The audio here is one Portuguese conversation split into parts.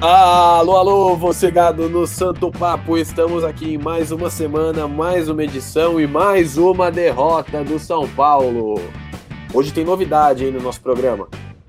Alô, alô, você gado no Santo Papo, estamos aqui em mais uma semana, mais uma edição e mais uma derrota do São Paulo. Hoje tem novidade aí no nosso programa,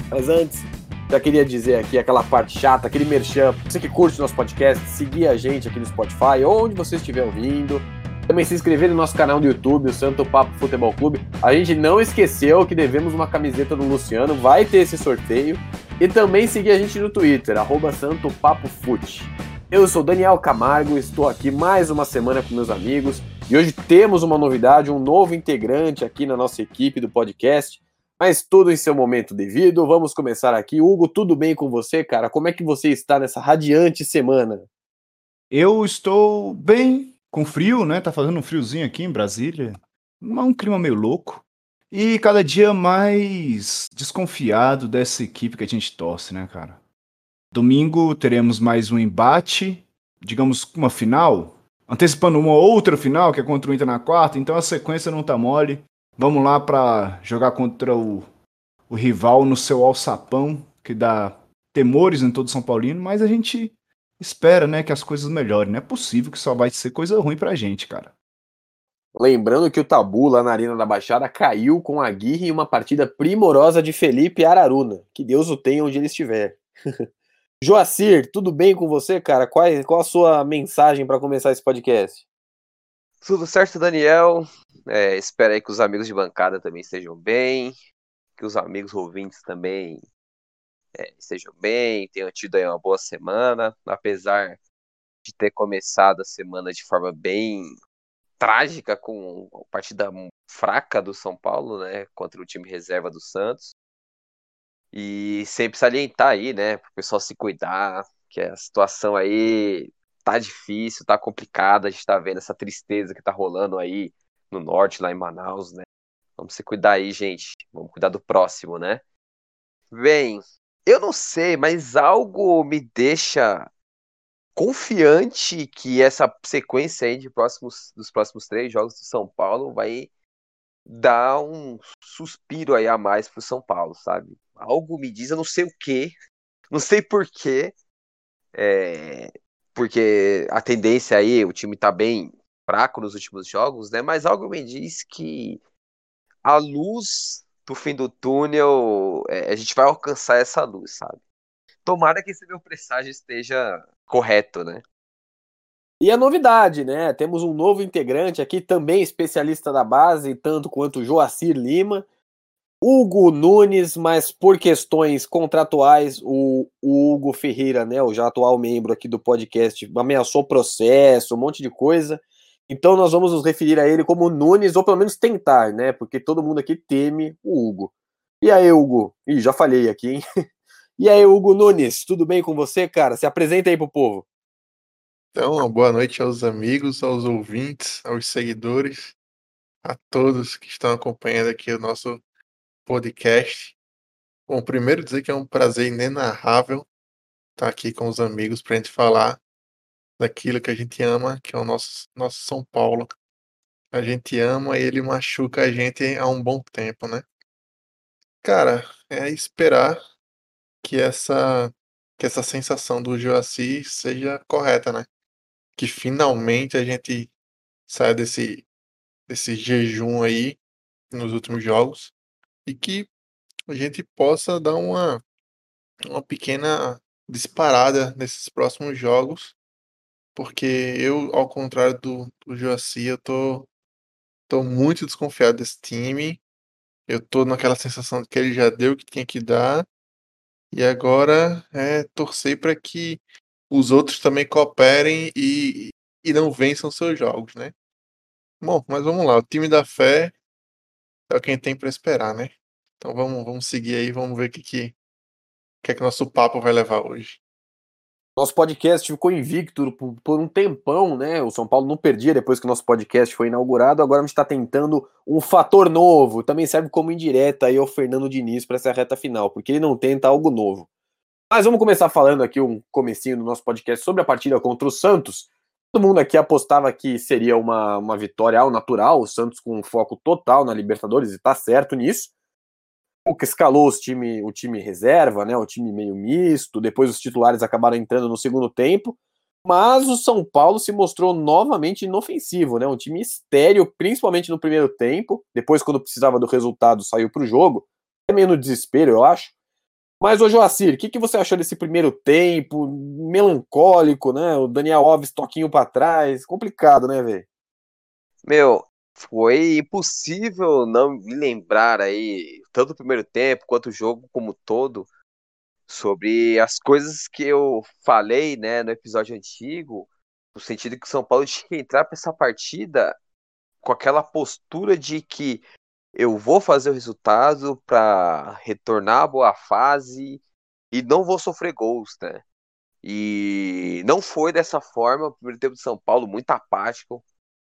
mas antes, já queria dizer aqui aquela parte chata, aquele merchan, você que curte nosso podcast, seguir a gente aqui no Spotify, onde você estiver ouvindo, também se inscrever no nosso canal do YouTube, o Santo Papo Futebol Clube. A gente não esqueceu que devemos uma camiseta do Luciano, vai ter esse sorteio. E também seguir a gente no Twitter, arroba Santo Papo Fute. Eu sou Daniel Camargo, estou aqui mais uma semana com meus amigos e hoje temos uma novidade, um novo integrante aqui na nossa equipe do podcast, mas tudo em seu momento devido. Vamos começar aqui. Hugo, tudo bem com você, cara? Como é que você está nessa radiante semana? Eu estou bem, com frio, né? Tá fazendo um friozinho aqui em Brasília. Um clima meio louco. E cada dia mais desconfiado dessa equipe que a gente torce, né, cara? Domingo teremos mais um embate, digamos uma final, antecipando uma outra final, que é contra o Inter na quarta, então a sequência não tá mole. Vamos lá para jogar contra o, o rival no seu alçapão, que dá temores em todo São Paulino, mas a gente espera, né, que as coisas melhorem. Não é possível que só vai ser coisa ruim pra gente, cara. Lembrando que o Tabu lá na Arena da Baixada caiu com a Aguirre em uma partida primorosa de Felipe Araruna. Que Deus o tenha onde ele estiver. Joacir, tudo bem com você, cara? Qual, qual a sua mensagem para começar esse podcast? Tudo certo, Daniel. É, espero aí que os amigos de bancada também estejam bem, que os amigos ouvintes também é, estejam bem, tenham tido aí uma boa semana, apesar de ter começado a semana de forma bem trágica com a partida fraca do São Paulo, né, contra o time reserva do Santos. E sempre salientar aí, né, para o pessoal se cuidar, que a situação aí tá difícil, tá complicada, a gente tá vendo essa tristeza que tá rolando aí no norte, lá em Manaus, né? Vamos se cuidar aí, gente. Vamos cuidar do próximo, né? Bem, eu não sei, mas algo me deixa confiante que essa sequência aí de próximos, dos próximos três jogos do São Paulo vai dar um suspiro aí a mais pro São Paulo, sabe? Algo me diz, eu não sei o que, não sei porquê, é, porque a tendência aí, o time tá bem fraco nos últimos jogos, né? Mas algo me diz que a luz do fim do túnel, é, a gente vai alcançar essa luz, sabe? Tomara que esse meu presságio esteja correto, né? E a novidade, né? Temos um novo integrante aqui, também especialista da base, tanto quanto Joacir Lima. Hugo Nunes, mas por questões contratuais, o, o, Hugo Ferreira, né, o já atual membro aqui do podcast, ameaçou processo, um monte de coisa. Então nós vamos nos referir a ele como Nunes, ou pelo menos tentar, né? Porque todo mundo aqui teme o Hugo. E aí, Hugo? Ih, já falei aqui, hein? E aí, Hugo Nunes, tudo bem com você, cara? Se apresenta aí pro povo. Então, boa noite aos amigos, aos ouvintes, aos seguidores, a todos que estão acompanhando aqui o nosso podcast. Bom, primeiro dizer que é um prazer inenarrável estar aqui com os amigos para a gente falar daquilo que a gente ama, que é o nosso, nosso São Paulo. A gente ama e ele machuca a gente há um bom tempo, né? Cara, é esperar que essa que essa sensação do Joaci seja correta, né? Que finalmente a gente saia desse desse jejum aí nos últimos jogos e que a gente possa dar uma uma pequena disparada nesses próximos jogos, porque eu, ao contrário do, do Joaci, eu tô, tô muito desconfiado desse time. Eu tô naquela sensação de que ele já deu o que tinha que dar e agora é torcer para que os outros também cooperem e, e não vençam seus jogos, né? Bom, mas vamos lá. O time da fé é o que a gente tem para esperar, né? Então vamos, vamos seguir aí, vamos ver o que, que, que é que nosso papo vai levar hoje. Nosso podcast ficou invicto por, um tempão, né? O São Paulo não perdia depois que o nosso podcast foi inaugurado. Agora a gente está tentando um fator novo. Também serve como indireta aí ao Fernando Diniz para essa reta final, porque ele não tenta algo novo. Mas vamos começar falando aqui um comecinho do nosso podcast sobre a partida contra o Santos. Todo mundo aqui apostava que seria uma, uma vitória ao natural, o Santos com um foco total na Libertadores, e tá certo nisso. Cuca escalou os time, o time reserva, né? O time meio misto. Depois os titulares acabaram entrando no segundo tempo. Mas o São Paulo se mostrou novamente inofensivo, né? Um time estéreo, principalmente no primeiro tempo. Depois, quando precisava do resultado, saiu para o jogo. É meio no desespero, eu acho. Mas, ô Joacir, o que, que você achou desse primeiro tempo? Melancólico, né? O Daniel Alves toquinho para trás. Complicado, né, velho? Meu, foi impossível não me lembrar aí, tanto o primeiro tempo quanto o jogo como todo, sobre as coisas que eu falei, né, no episódio antigo, no sentido que o São Paulo tinha que entrar para essa partida com aquela postura de que eu vou fazer o resultado para retornar a boa fase e não vou sofrer gols, né? E não foi dessa forma. O primeiro tempo de São Paulo muito apático,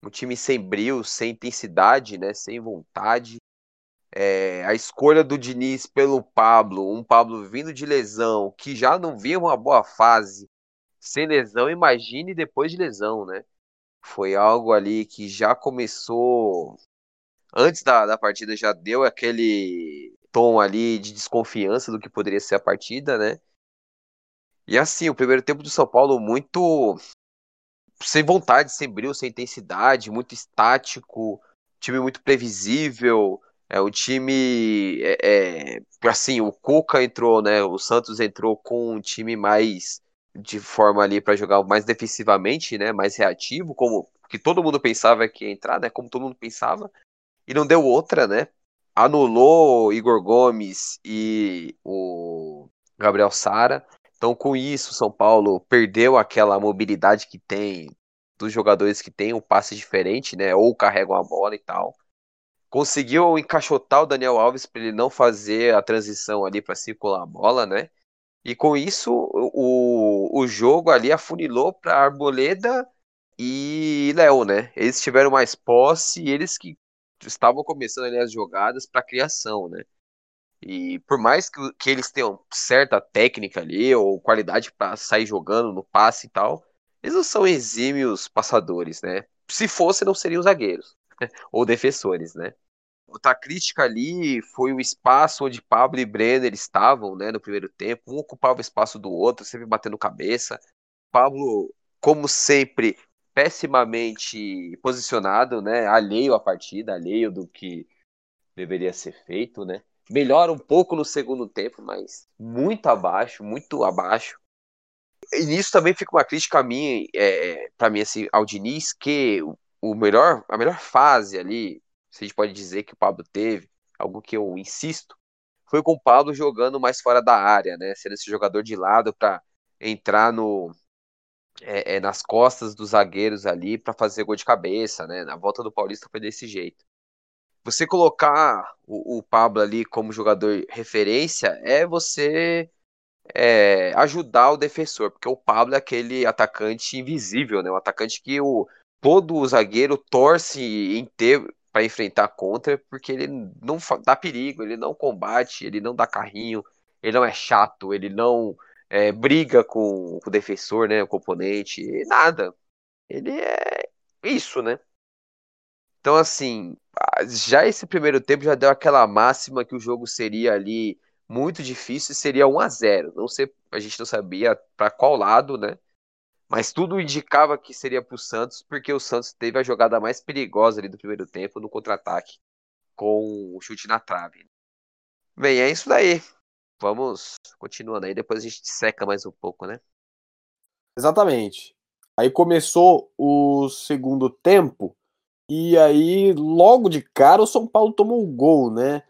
um time sem brilho, sem intensidade, né? Sem vontade. É, a escolha do Diniz pelo Pablo, um Pablo vindo de lesão, que já não via uma boa fase, sem lesão, imagine depois de lesão, né? Foi algo ali que já começou antes da, da partida já deu aquele tom ali de desconfiança do que poderia ser a partida, né? E assim, o primeiro tempo do São Paulo muito sem vontade, sem brilho, sem intensidade, muito estático, time muito previsível. É o time, é, é, assim, o Cuca entrou, né? O Santos entrou com um time mais de forma ali para jogar mais defensivamente, né? Mais reativo, como que todo mundo pensava que ia entrar, né? Como todo mundo pensava e não deu outra, né? Anulou Igor Gomes e o Gabriel Sara. Então, com isso, São Paulo perdeu aquela mobilidade que tem dos jogadores que tem um passe diferente, né? Ou carregam a bola e tal. Conseguiu encaixotar o Daniel Alves para ele não fazer a transição ali para circular a bola, né? E com isso, o, o jogo ali afunilou para Arboleda e Léo, né? Eles tiveram mais posse e eles que estavam começando ali as jogadas para criação, né? E por mais que, que eles tenham certa técnica ali, ou qualidade para sair jogando no passe e tal, eles não são exímios passadores, né? Se fosse, não seriam zagueiros, ou defensores, né? Outra crítica ali foi o espaço onde Pablo e Brenner estavam, né, no primeiro tempo. Um ocupava o espaço do outro, sempre batendo cabeça. Pablo, como sempre, pessimamente posicionado, né? Alheio à partida, alheio do que deveria ser feito, né? Melhora um pouco no segundo tempo, mas muito abaixo, muito abaixo. E nisso também fica uma crítica a mim, é, para mim, assim, ao Diniz, que o melhor, a melhor fase ali, se a gente pode dizer que o Pablo teve, algo que eu insisto, foi com o Pablo jogando mais fora da área, né? Sendo esse jogador de lado para entrar no, é, é, nas costas dos zagueiros ali para fazer gol de cabeça, né? Na volta do Paulista foi desse jeito. Você colocar o, o Pablo ali como jogador referência é você é, ajudar o defensor, porque o Pablo é aquele atacante invisível, né? O atacante que o, todo zagueiro torce inteiro para enfrentar contra, porque ele não dá perigo, ele não combate, ele não dá carrinho, ele não é chato, ele não é, briga com, com, o defensor, né? O componente, nada. Ele é isso, né? Então, assim, já esse primeiro tempo já deu aquela máxima que o jogo seria ali muito difícil, seria 1 a 0 Não sei, a gente não sabia para qual lado, né? Mas tudo indicava que seria para o Santos, porque o Santos teve a jogada mais perigosa ali do primeiro tempo no contra-ataque, com o chute na trave. Bem, é isso daí vamos continuando aí, depois a gente seca mais um pouco, né? Exatamente. Aí começou o segundo tempo, e aí logo de cara o São Paulo tomou o gol, né?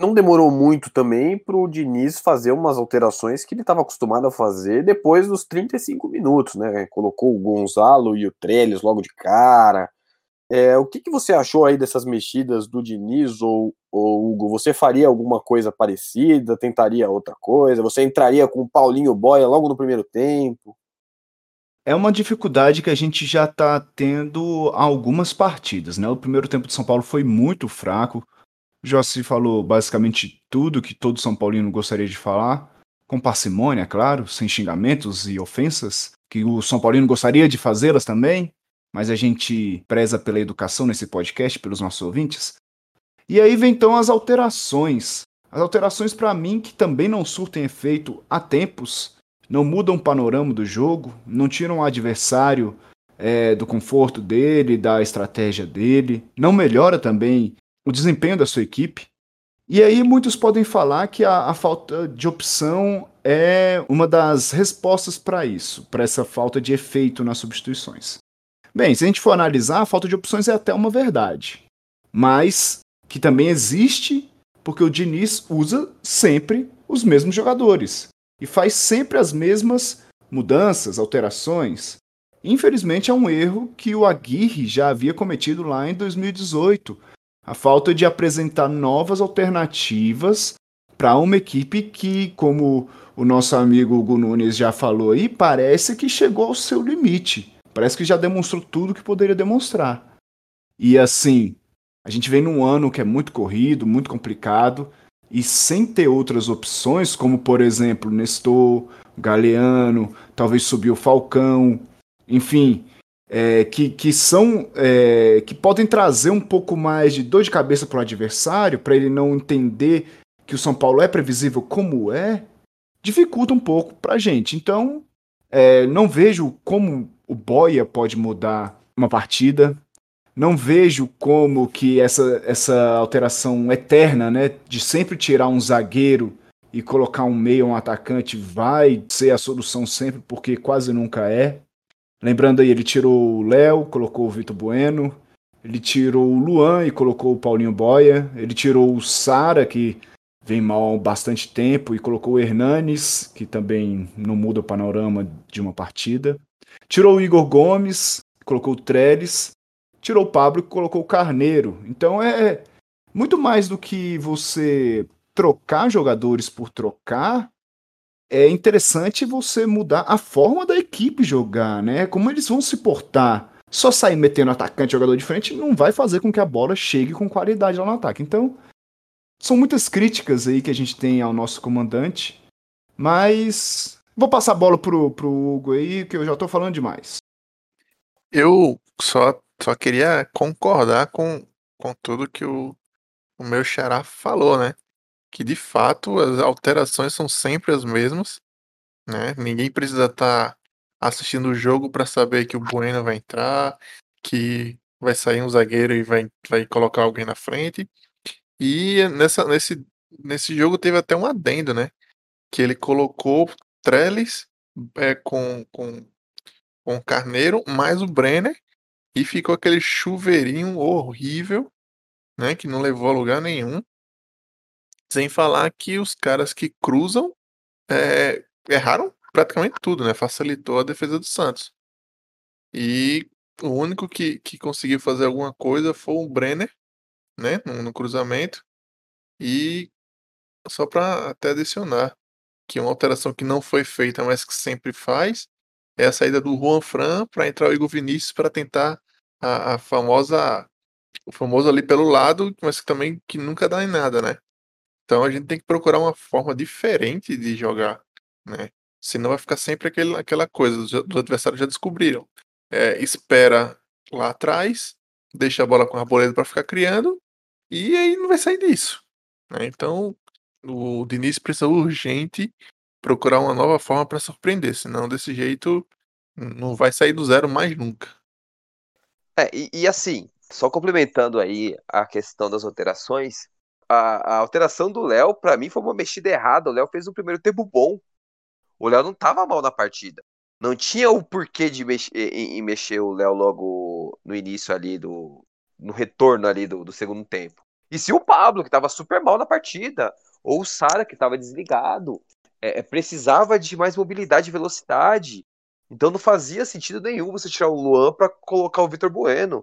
Não demorou muito também para o Diniz fazer umas alterações que ele estava acostumado a fazer depois dos 35 minutos, né? Colocou o Gonzalo e o Trellis logo de cara, é, o que, que você achou aí dessas mexidas do Diniz ou, ou Hugo? Você faria alguma coisa parecida? Tentaria outra coisa? Você entraria com o Paulinho Boia logo no primeiro tempo? É uma dificuldade que a gente já está tendo algumas partidas, né? O primeiro tempo de São Paulo foi muito fraco. O Jossi falou basicamente tudo que todo São Paulino gostaria de falar, com parcimônia, claro, sem xingamentos e ofensas, que o São Paulino gostaria de fazê-las também mas a gente preza pela educação nesse podcast, pelos nossos ouvintes. E aí vem então as alterações. As alterações, para mim, que também não surtem efeito há tempos, não mudam o panorama do jogo, não tiram o adversário é, do conforto dele, da estratégia dele, não melhora também o desempenho da sua equipe. E aí muitos podem falar que a, a falta de opção é uma das respostas para isso, para essa falta de efeito nas substituições. Bem, se a gente for analisar, a falta de opções é até uma verdade, mas que também existe porque o Diniz usa sempre os mesmos jogadores e faz sempre as mesmas mudanças, alterações. Infelizmente é um erro que o Aguirre já havia cometido lá em 2018, a falta de apresentar novas alternativas para uma equipe que, como o nosso amigo Hugo Nunes já falou aí, parece que chegou ao seu limite. Parece que já demonstrou tudo que poderia demonstrar. E assim, a gente vem num ano que é muito corrido, muito complicado, e sem ter outras opções, como por exemplo Nestor, Galeano, talvez subir o Falcão, enfim, é, que, que são é, que podem trazer um pouco mais de dor de cabeça para o adversário, para ele não entender que o São Paulo é previsível como é, dificulta um pouco para a gente. Então, é, não vejo como o Boia pode mudar uma partida. Não vejo como que essa, essa alteração eterna, né, de sempre tirar um zagueiro e colocar um meio, um atacante, vai ser a solução sempre, porque quase nunca é. Lembrando aí, ele tirou o Léo, colocou o Vitor Bueno, ele tirou o Luan e colocou o Paulinho Boia, ele tirou o Sara, que vem mal há bastante tempo, e colocou o Hernanes, que também não muda o panorama de uma partida. Tirou o Igor Gomes, colocou o Trellis, tirou o Pablo e colocou o Carneiro. Então é muito mais do que você trocar jogadores por trocar. É interessante você mudar a forma da equipe jogar, né? Como eles vão se portar. Só sair metendo atacante jogador de frente não vai fazer com que a bola chegue com qualidade lá no ataque. Então, são muitas críticas aí que a gente tem ao nosso comandante, mas vou passar a bola pro, pro Hugo aí, que eu já tô falando demais. Eu só, só queria concordar com, com tudo que o, o meu xará falou, né? Que de fato as alterações são sempre as mesmas, né? Ninguém precisa estar tá assistindo o jogo para saber que o Bueno vai entrar, que vai sair um zagueiro e vai, vai colocar alguém na frente. E nessa, nesse, nesse jogo teve até um adendo, né? Que ele colocou Trellis é, com, com com Carneiro mais o Brenner e ficou aquele chuveirinho horrível, né, que não levou a lugar nenhum. Sem falar que os caras que cruzam é, erraram praticamente tudo, né? Facilitou a defesa do Santos. E o único que, que conseguiu fazer alguma coisa foi o Brenner, né? No, no cruzamento. E só para até adicionar que uma alteração que não foi feita, mas que sempre faz, é a saída do Juan Fran para entrar o Igor Vinícius para tentar a, a, famosa o famoso ali pelo lado, mas que também que nunca dá em nada, né? Então a gente tem que procurar uma forma diferente de jogar, né? Senão vai ficar sempre aquele, aquela coisa, os, os adversários já descobriram. É, espera lá atrás, deixa a bola com a boleta para ficar criando, e aí não vai sair disso. Né? Então o Diniz precisa urgente procurar uma nova forma para surpreender, senão desse jeito não vai sair do zero mais nunca. É, e, e assim, só complementando aí a questão das alterações, a, a alteração do Léo, para mim, foi uma mexida errada. O Léo fez um primeiro tempo bom. O Léo não tava mal na partida. Não tinha o porquê de mexer, em, em mexer o Léo logo no início ali do. no retorno ali do, do segundo tempo. E se o Pablo, que tava super mal na partida, ou o Sara, que tava desligado, é, é, precisava de mais mobilidade e velocidade. Então não fazia sentido nenhum você tirar o Luan para colocar o Vitor Bueno.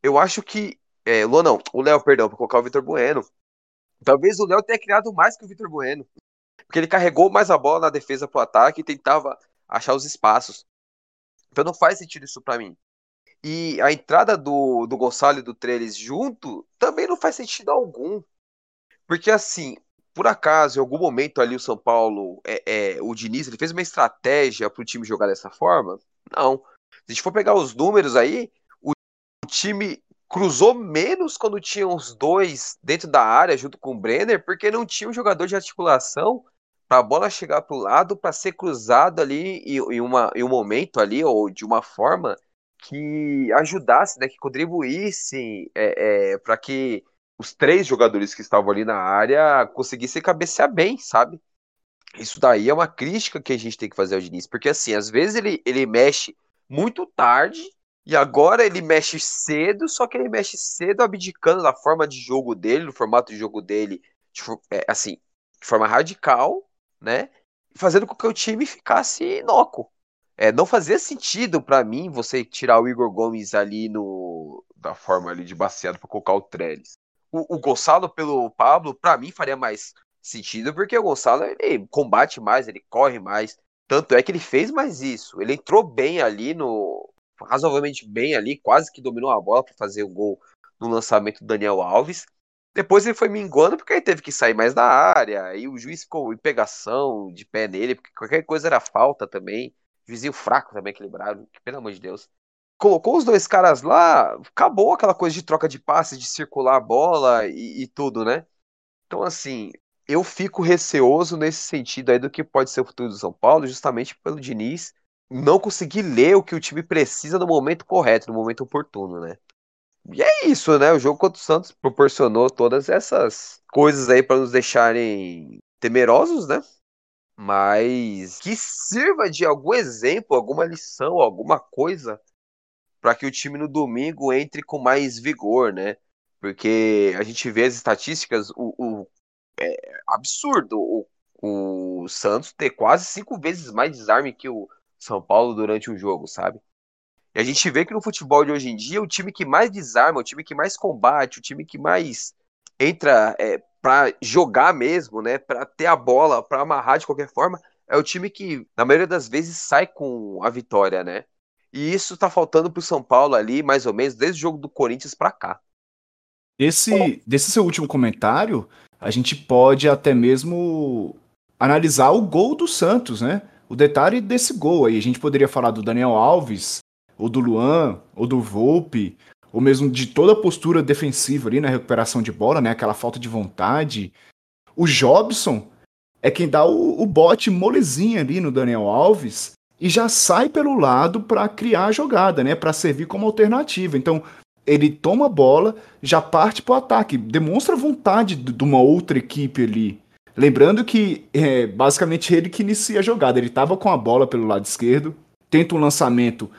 Eu acho que. É, Luan não, o Léo, perdão, para colocar o Vitor Bueno. Talvez o Léo tenha criado mais que o Vitor Bueno. Porque ele carregou mais a bola na defesa pro ataque e tentava achar os espaços. Então não faz sentido isso para mim. E a entrada do, do Gonçalo e do Trellis junto também não faz sentido algum. Porque assim, por acaso, em algum momento ali o São Paulo, é, é, o Diniz, ele fez uma estratégia para o time jogar dessa forma? Não. Se a gente for pegar os números aí, o, time cruzou menos quando tinha os dois dentro da área junto com o Brenner, porque não tinha um jogador de articulação para a bola chegar para o lado para ser cruzado ali em, em, uma, em um momento ali ou de uma forma que ajudasse, né, que contribuísse é, é, para que os três jogadores que estavam ali na área conseguissem cabecear bem, sabe? Isso daí é uma crítica que a gente tem que fazer ao Diniz, porque assim, às vezes ele, ele mexe muito tarde e agora ele mexe cedo, só que ele mexe cedo abdicando da forma de jogo dele, no formato de jogo dele, de, é, assim, de forma radical, né? Fazendo com que o time ficasse inócuo. É, não fazia sentido para mim você tirar o Igor Gomes ali no da forma ali de baseado para colocar o Trellis. O, o Gonçalo pelo Pablo, para mim faria mais sentido porque o Gonçalo ele combate mais, ele corre mais. Tanto é que ele fez mais isso. Ele entrou bem ali no razoavelmente bem ali, quase que dominou a bola para fazer o gol no lançamento do Daniel Alves. Depois ele foi minguando porque ele teve que sair mais da área, e o juiz ficou em pegação de pé nele, porque qualquer coisa era falta também. Vizinho fraco também, equilibrado, que, pelo amor de Deus. Colocou os dois caras lá, acabou aquela coisa de troca de passes, de circular a bola e, e tudo, né? Então, assim, eu fico receoso nesse sentido aí do que pode ser o futuro do São Paulo, justamente pelo Diniz não conseguir ler o que o time precisa no momento correto, no momento oportuno, né? E é isso, né? O jogo contra o Santos proporcionou todas essas coisas aí para nos deixarem temerosos, né? Mas que sirva de algum exemplo, alguma lição, alguma coisa para que o time no domingo entre com mais vigor, né? Porque a gente vê as estatísticas, o, o é absurdo o, o Santos ter quase cinco vezes mais desarme que o São Paulo durante um jogo, sabe? E a gente vê que no futebol de hoje em dia, o time que mais desarma, o time que mais combate, o time que mais entra é, para jogar mesmo, né? Para ter a bola, para amarrar de qualquer forma, é o time que, na maioria das vezes, sai com a vitória, né? E isso tá faltando pro São Paulo ali, mais ou menos, desde o jogo do Corinthians para cá. Desse, desse seu último comentário, a gente pode até mesmo analisar o gol do Santos, né? O detalhe desse gol aí. A gente poderia falar do Daniel Alves, ou do Luan, ou do Volpe, ou mesmo de toda a postura defensiva ali na recuperação de bola, né? Aquela falta de vontade. O Jobson é quem dá o, o bote molezinho ali no Daniel Alves e já sai pelo lado para criar a jogada, né? Para servir como alternativa. Então, ele toma a bola, já parte para o ataque, demonstra vontade de uma outra equipe ali. Lembrando que é basicamente ele que inicia a jogada. Ele estava com a bola pelo lado esquerdo, tenta um lançamento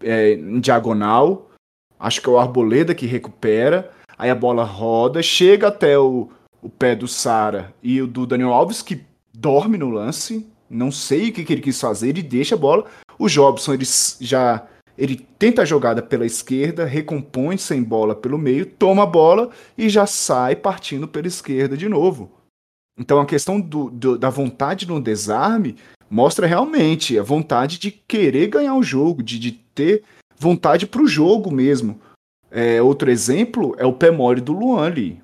é, em diagonal. Acho que é o Arboleda que recupera. Aí a bola roda, chega até o, o pé do Sara e o do Daniel Alves, que dorme no lance. Não sei o que, que ele quis fazer, ele deixa a bola. O Jobson ele já ele tenta a jogada pela esquerda, recompõe sem bola pelo meio, toma a bola e já sai partindo pela esquerda de novo. Então a questão do, do, da vontade no desarme mostra realmente a vontade de querer ganhar o jogo, de, de ter vontade para o jogo mesmo. É, outro exemplo é o pé mole do Luan ali.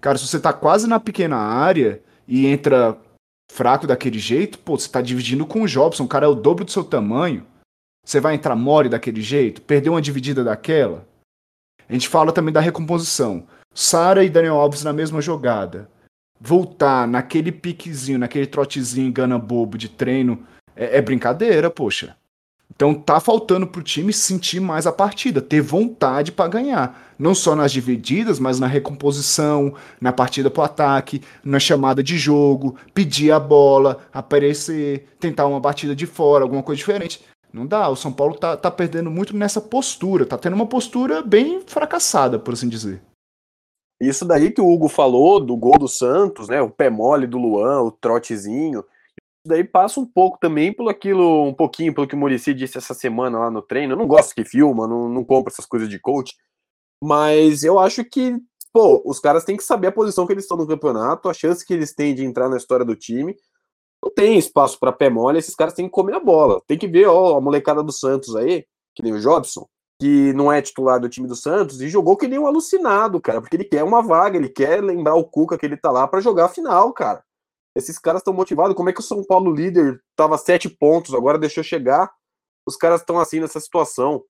Cara, se você tá quase na pequena área e entra fraco daquele jeito, pô, você tá dividindo com o Jobson, o cara é o dobro do seu tamanho. Você vai entrar mole daquele jeito? Perder uma dividida daquela? A gente fala também da recomposição. Sara e Daniel Alves na mesma jogada. Voltar naquele piquezinho, naquele trotezinho engana bobo de treino, é, é brincadeira, poxa. Então tá faltando pro time sentir mais a partida, ter vontade para ganhar. Não só nas divididas, mas na recomposição, na partida pro ataque, na chamada de jogo, pedir a bola, aparecer, tentar uma batida de fora, alguma coisa diferente. Não dá, o São Paulo tá, tá perdendo muito nessa postura, tá tendo uma postura bem fracassada, por assim dizer. Isso daí que o Hugo falou do gol do Santos, né? O pé mole do Luan, o trotezinho. Daí passa um pouco também pelo aquilo, um pouquinho pelo que o Murici disse essa semana lá no treino. Eu não gosto que filma, não, não compro essas coisas de coach. Mas eu acho que, pô, os caras têm que saber a posição que eles estão no campeonato, a chance que eles têm de entrar na história do time não tem espaço para pé mole, esses caras têm que comer a bola. Tem que ver, ó, a molecada do Santos aí, que nem o Jobson, que não é titular do time do Santos, e jogou que nem um alucinado, cara, porque ele quer uma vaga, ele quer lembrar o Cuca que ele tá lá para jogar a final, cara. Esses caras estão motivados. Como é que o São Paulo líder tava sete pontos, agora deixou chegar? Os caras estão assim nessa situação.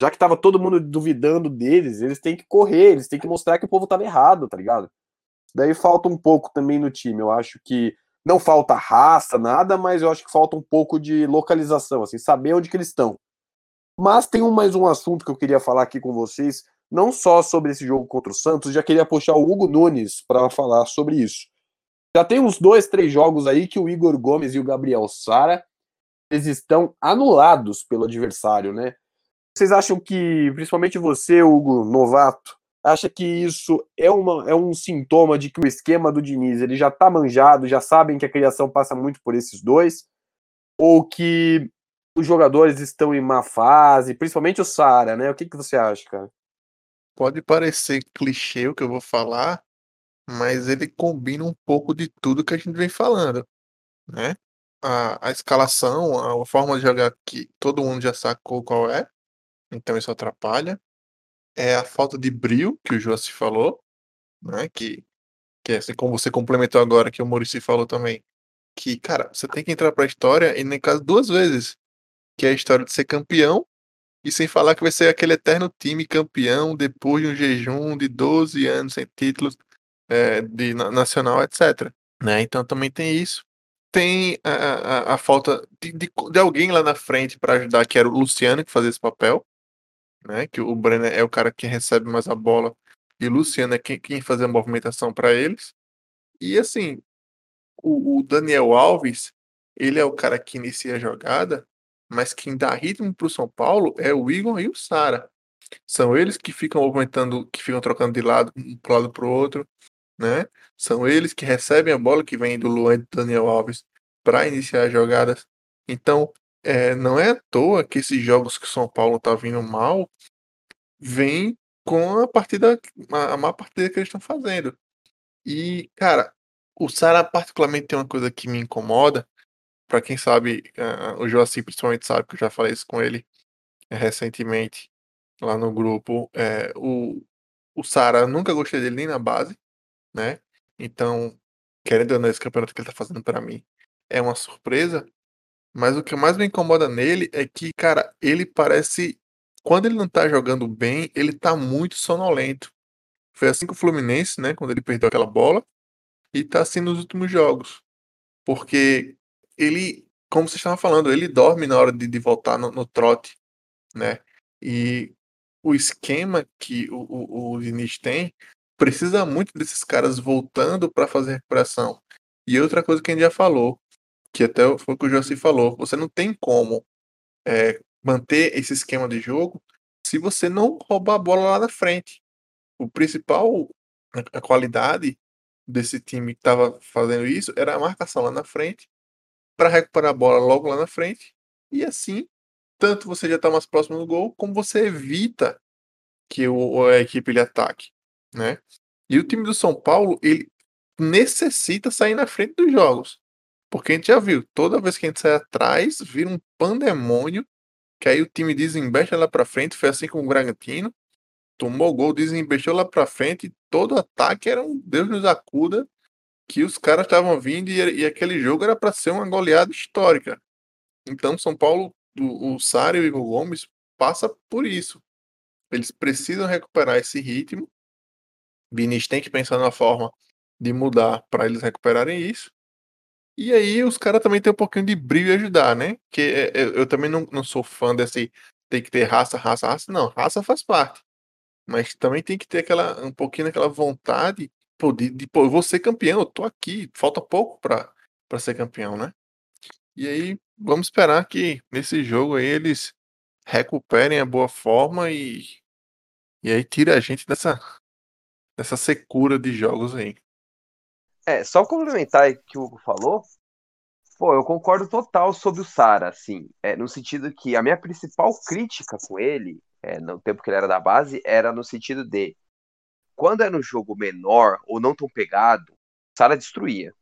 Já que tava todo mundo duvidando deles, eles têm que correr, eles têm que mostrar que o povo tava errado, tá ligado? Daí falta um pouco também no time. Eu acho que não falta raça, nada, mas eu acho que falta um pouco de localização, assim, saber onde que eles estão. Mas tem um, mais um assunto que eu queria falar aqui com vocês, não só sobre esse jogo contra o Santos, já queria puxar o Hugo Nunes para falar sobre isso. Já tem uns dois, três jogos aí que o Igor Gomes e o Gabriel Sara eles estão anulados pelo adversário, né? Vocês acham que, principalmente você, Hugo, novato, acha que isso é, uma, é um sintoma de que o esquema do Diniz ele já tá manjado, já sabem que a criação passa muito por esses dois? Ou que os jogadores estão em má fase, principalmente o Sara, né? O que, que você acha, cara? Pode parecer clichê o que eu vou falar, mas ele combina um pouco de tudo que a gente vem falando, né? A, a escalação, a, forma de jogar que todo mundo já sacou qual é, então isso atrapalha. É a falta de brilho que o Josi falou, né? Que, que é assim como você complementou agora, que o Maurício falou também, que, cara, você tem que entrar pra história, e nem caso duas vezes, que é a história de ser campeão, e sem falar que vai ser aquele eterno time campeão depois de um jejum de 12 anos sem títulos é, de nacional, etc. Né? Então também tem isso. Tem a, a, a falta de, de, de, alguém lá na frente para ajudar, que era o Luciano que fazia esse papel, né? Que o Brenner é o cara que recebe mais a bola e o Luciano é quem, quem faz a movimentação para eles. E assim, o, o, Daniel Alves, ele é o cara que inicia a jogada, mas quem dá ritmo para o São Paulo é o Igor e o Sara. São eles que ficam movimentando, que ficam trocando de lado, um lado pro outro né? São eles que recebem a bola que vem do Luan e do Daniel Alves para iniciar as jogadas. Então, é, não é à toa que esses jogos que o São Paulo tá vindo mal vem com a partida, a, a má partida que eles estão fazendo. E, cara, o Sara particularmente tem uma coisa que me incomoda. Para quem sabe, uh, o Joacim principalmente sabe que eu já falei isso com ele uh, recentemente lá no grupo. Uh, o, o Sara, nunca gostei dele nem na base né? Então, querendo ou não, esse campeonato que ele tá fazendo para mim é uma surpresa. Mas o que mais me incomoda nele é que, cara, ele parece. Quando ele não tá jogando bem, ele tá muito sonolento. Foi assim com o Fluminense, né? Quando ele perdeu aquela bola. E tá assim nos últimos jogos. Porque ele, como você estava falando, ele dorme na hora de, de voltar no, no trote, né? E o esquema que o, o, o Diniz tem precisa muito desses caras voltando para fazer recuperação. E outra coisa que a gente já falou, que até foi o que o Jossi falou, você não tem como é, manter esse esquema de jogo se você não roubar a bola lá na frente. O principal, a qualidade desse time que estava fazendo isso era a marcação lá na frente, para recuperar a bola logo lá na frente, e assim, tanto você já está mais próximo do gol, como você evita que o, a equipe lhe ataque né? E o time do São Paulo, ele necessita sair na frente dos jogos. Porque a gente já viu, toda vez que a gente sai atrás, vira um pandemônio, que aí o time desembesta lá pra frente, foi assim com o Bragantino, tomou gol, desembestou lá pra frente, todo ataque era um Deus nos acuda, que os caras estavam vindo e, e, aquele jogo era para ser uma goleada histórica. Então São Paulo, o, o Sário e o Gomes passa por isso. Eles precisam recuperar esse ritmo Binis tem que pensar na forma de mudar para eles recuperarem isso. E aí os caras também tem um pouquinho de brilho e ajudar, né? Que é, eu, eu também não, não sou fã desse tem que ter raça, raça, raça. Não, raça faz parte. Mas também tem que ter aquela, um pouquinho daquela vontade pô, de, de pô, eu vou ser campeão, eu tô aqui, falta pouco para ser campeão, né? E aí vamos esperar que nesse jogo aí eles recuperem a boa forma e, e aí tira a gente dessa, dessa secura de jogos aí. É, só complementar o que o Hugo falou, pô, eu concordo total sobre o Sara, assim, é, no sentido que a minha principal crítica com ele, é, no tempo que ele era da base, era no sentido de quando era um jogo menor ou não tão pegado, Sara destruía.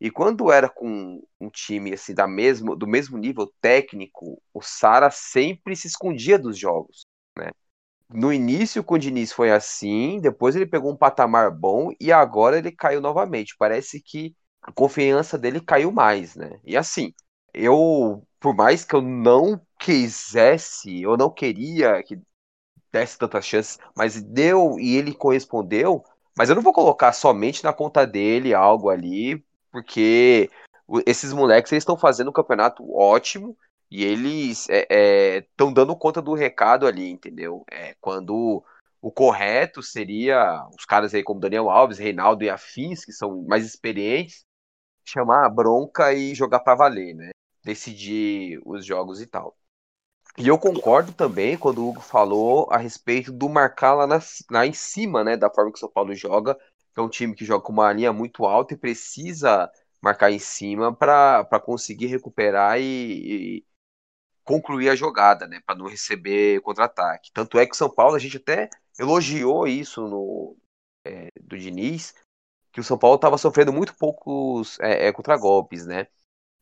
E quando era com um time assim da mesmo, do mesmo nível técnico, o Sara sempre se escondia dos jogos, né? No início com o Diniz foi assim, depois ele pegou um patamar bom e agora ele caiu novamente. Parece que a confiança dele caiu mais, né? E assim, eu, por mais que eu não quisesse, eu não queria que desse tantas chances, mas deu e ele correspondeu. Mas eu não vou colocar somente na conta dele algo ali, porque esses moleques eles estão fazendo um campeonato ótimo e eles estão é, é, dando conta do recado ali, entendeu? É, quando o correto seria os caras aí como Daniel Alves, Reinaldo e Afins, que são mais experientes, chamar a bronca e jogar para valer, né? Decidir os jogos e tal. E eu concordo também quando o Hugo falou a respeito do marcar lá, na, lá em cima, né? Da forma que o São Paulo joga, é um time que joga com uma linha muito alta e precisa marcar em cima para conseguir recuperar e, e, concluir a jogada, né? Para não receber contra-ataque. Tanto é que o São Paulo, a gente até elogiou isso no, é, do Diniz, que o São Paulo estava sofrendo muito poucos é, é, contra-golpes, né?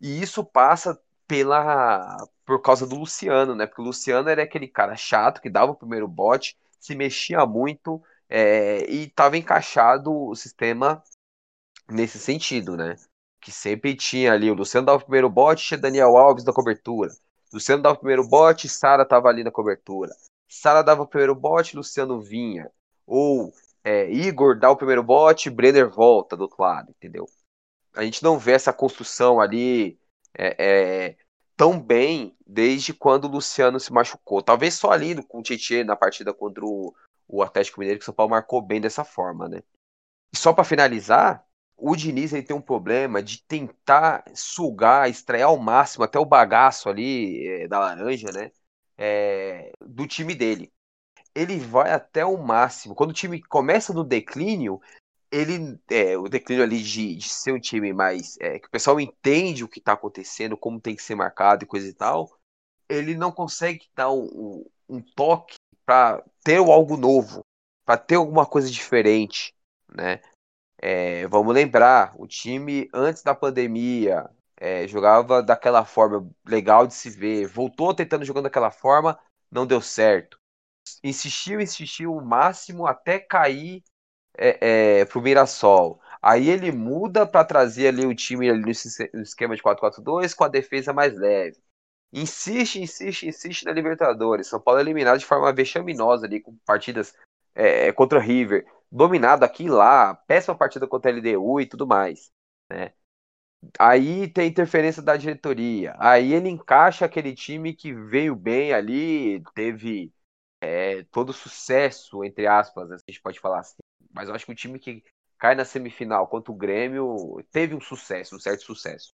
E isso passa pela por causa do Luciano, né? Porque o Luciano era aquele cara chato que dava o primeiro bote, se mexia muito é, e estava encaixado o sistema nesse sentido, né? Que sempre tinha ali o Luciano dava o primeiro bote, tinha Daniel Alves da cobertura. Luciano dava o primeiro bote, Sara estava ali na cobertura. Sara dava o primeiro bote, Luciano vinha. Ou é, Igor dá o primeiro bote, Brenner volta do outro lado, entendeu? A gente não vê essa construção ali é, é, tão bem desde quando o Luciano se machucou. Talvez só ali com o Tietchan na partida contra o, o Atlético Mineiro que o São Paulo marcou bem dessa forma, né? E só para finalizar, o Diniz ele tem um problema de tentar sugar, extrair ao máximo até o bagaço ali é, da laranja, né? É, do time dele. Ele vai até o máximo. Quando o time começa no declínio, ele é, o declínio ali de, de ser um time mais é, que o pessoal entende o que está acontecendo, como tem que ser marcado e coisa e tal, ele não consegue dar um, um toque para ter algo novo, para ter alguma coisa diferente, né? É, vamos lembrar, o time antes da pandemia é, jogava daquela forma legal de se ver, voltou tentando jogando daquela forma, não deu certo. Insistiu, insistiu o máximo até cair é, é, pro Mirassol. Aí ele muda para trazer ali o time ali no esquema de 4-4-2 com a defesa mais leve. Insiste, insiste, insiste na Libertadores. São Paulo é eliminado de forma vexaminosa ali, com partidas é, contra River, dominado aqui e lá, péssima partida contra a LDU e tudo mais. Né? Aí tem interferência da diretoria. Aí ele encaixa aquele time que veio bem ali, teve é, todo sucesso, entre aspas, a gente pode falar assim. Mas eu acho que o time que cai na semifinal contra o Grêmio teve um sucesso, um certo sucesso.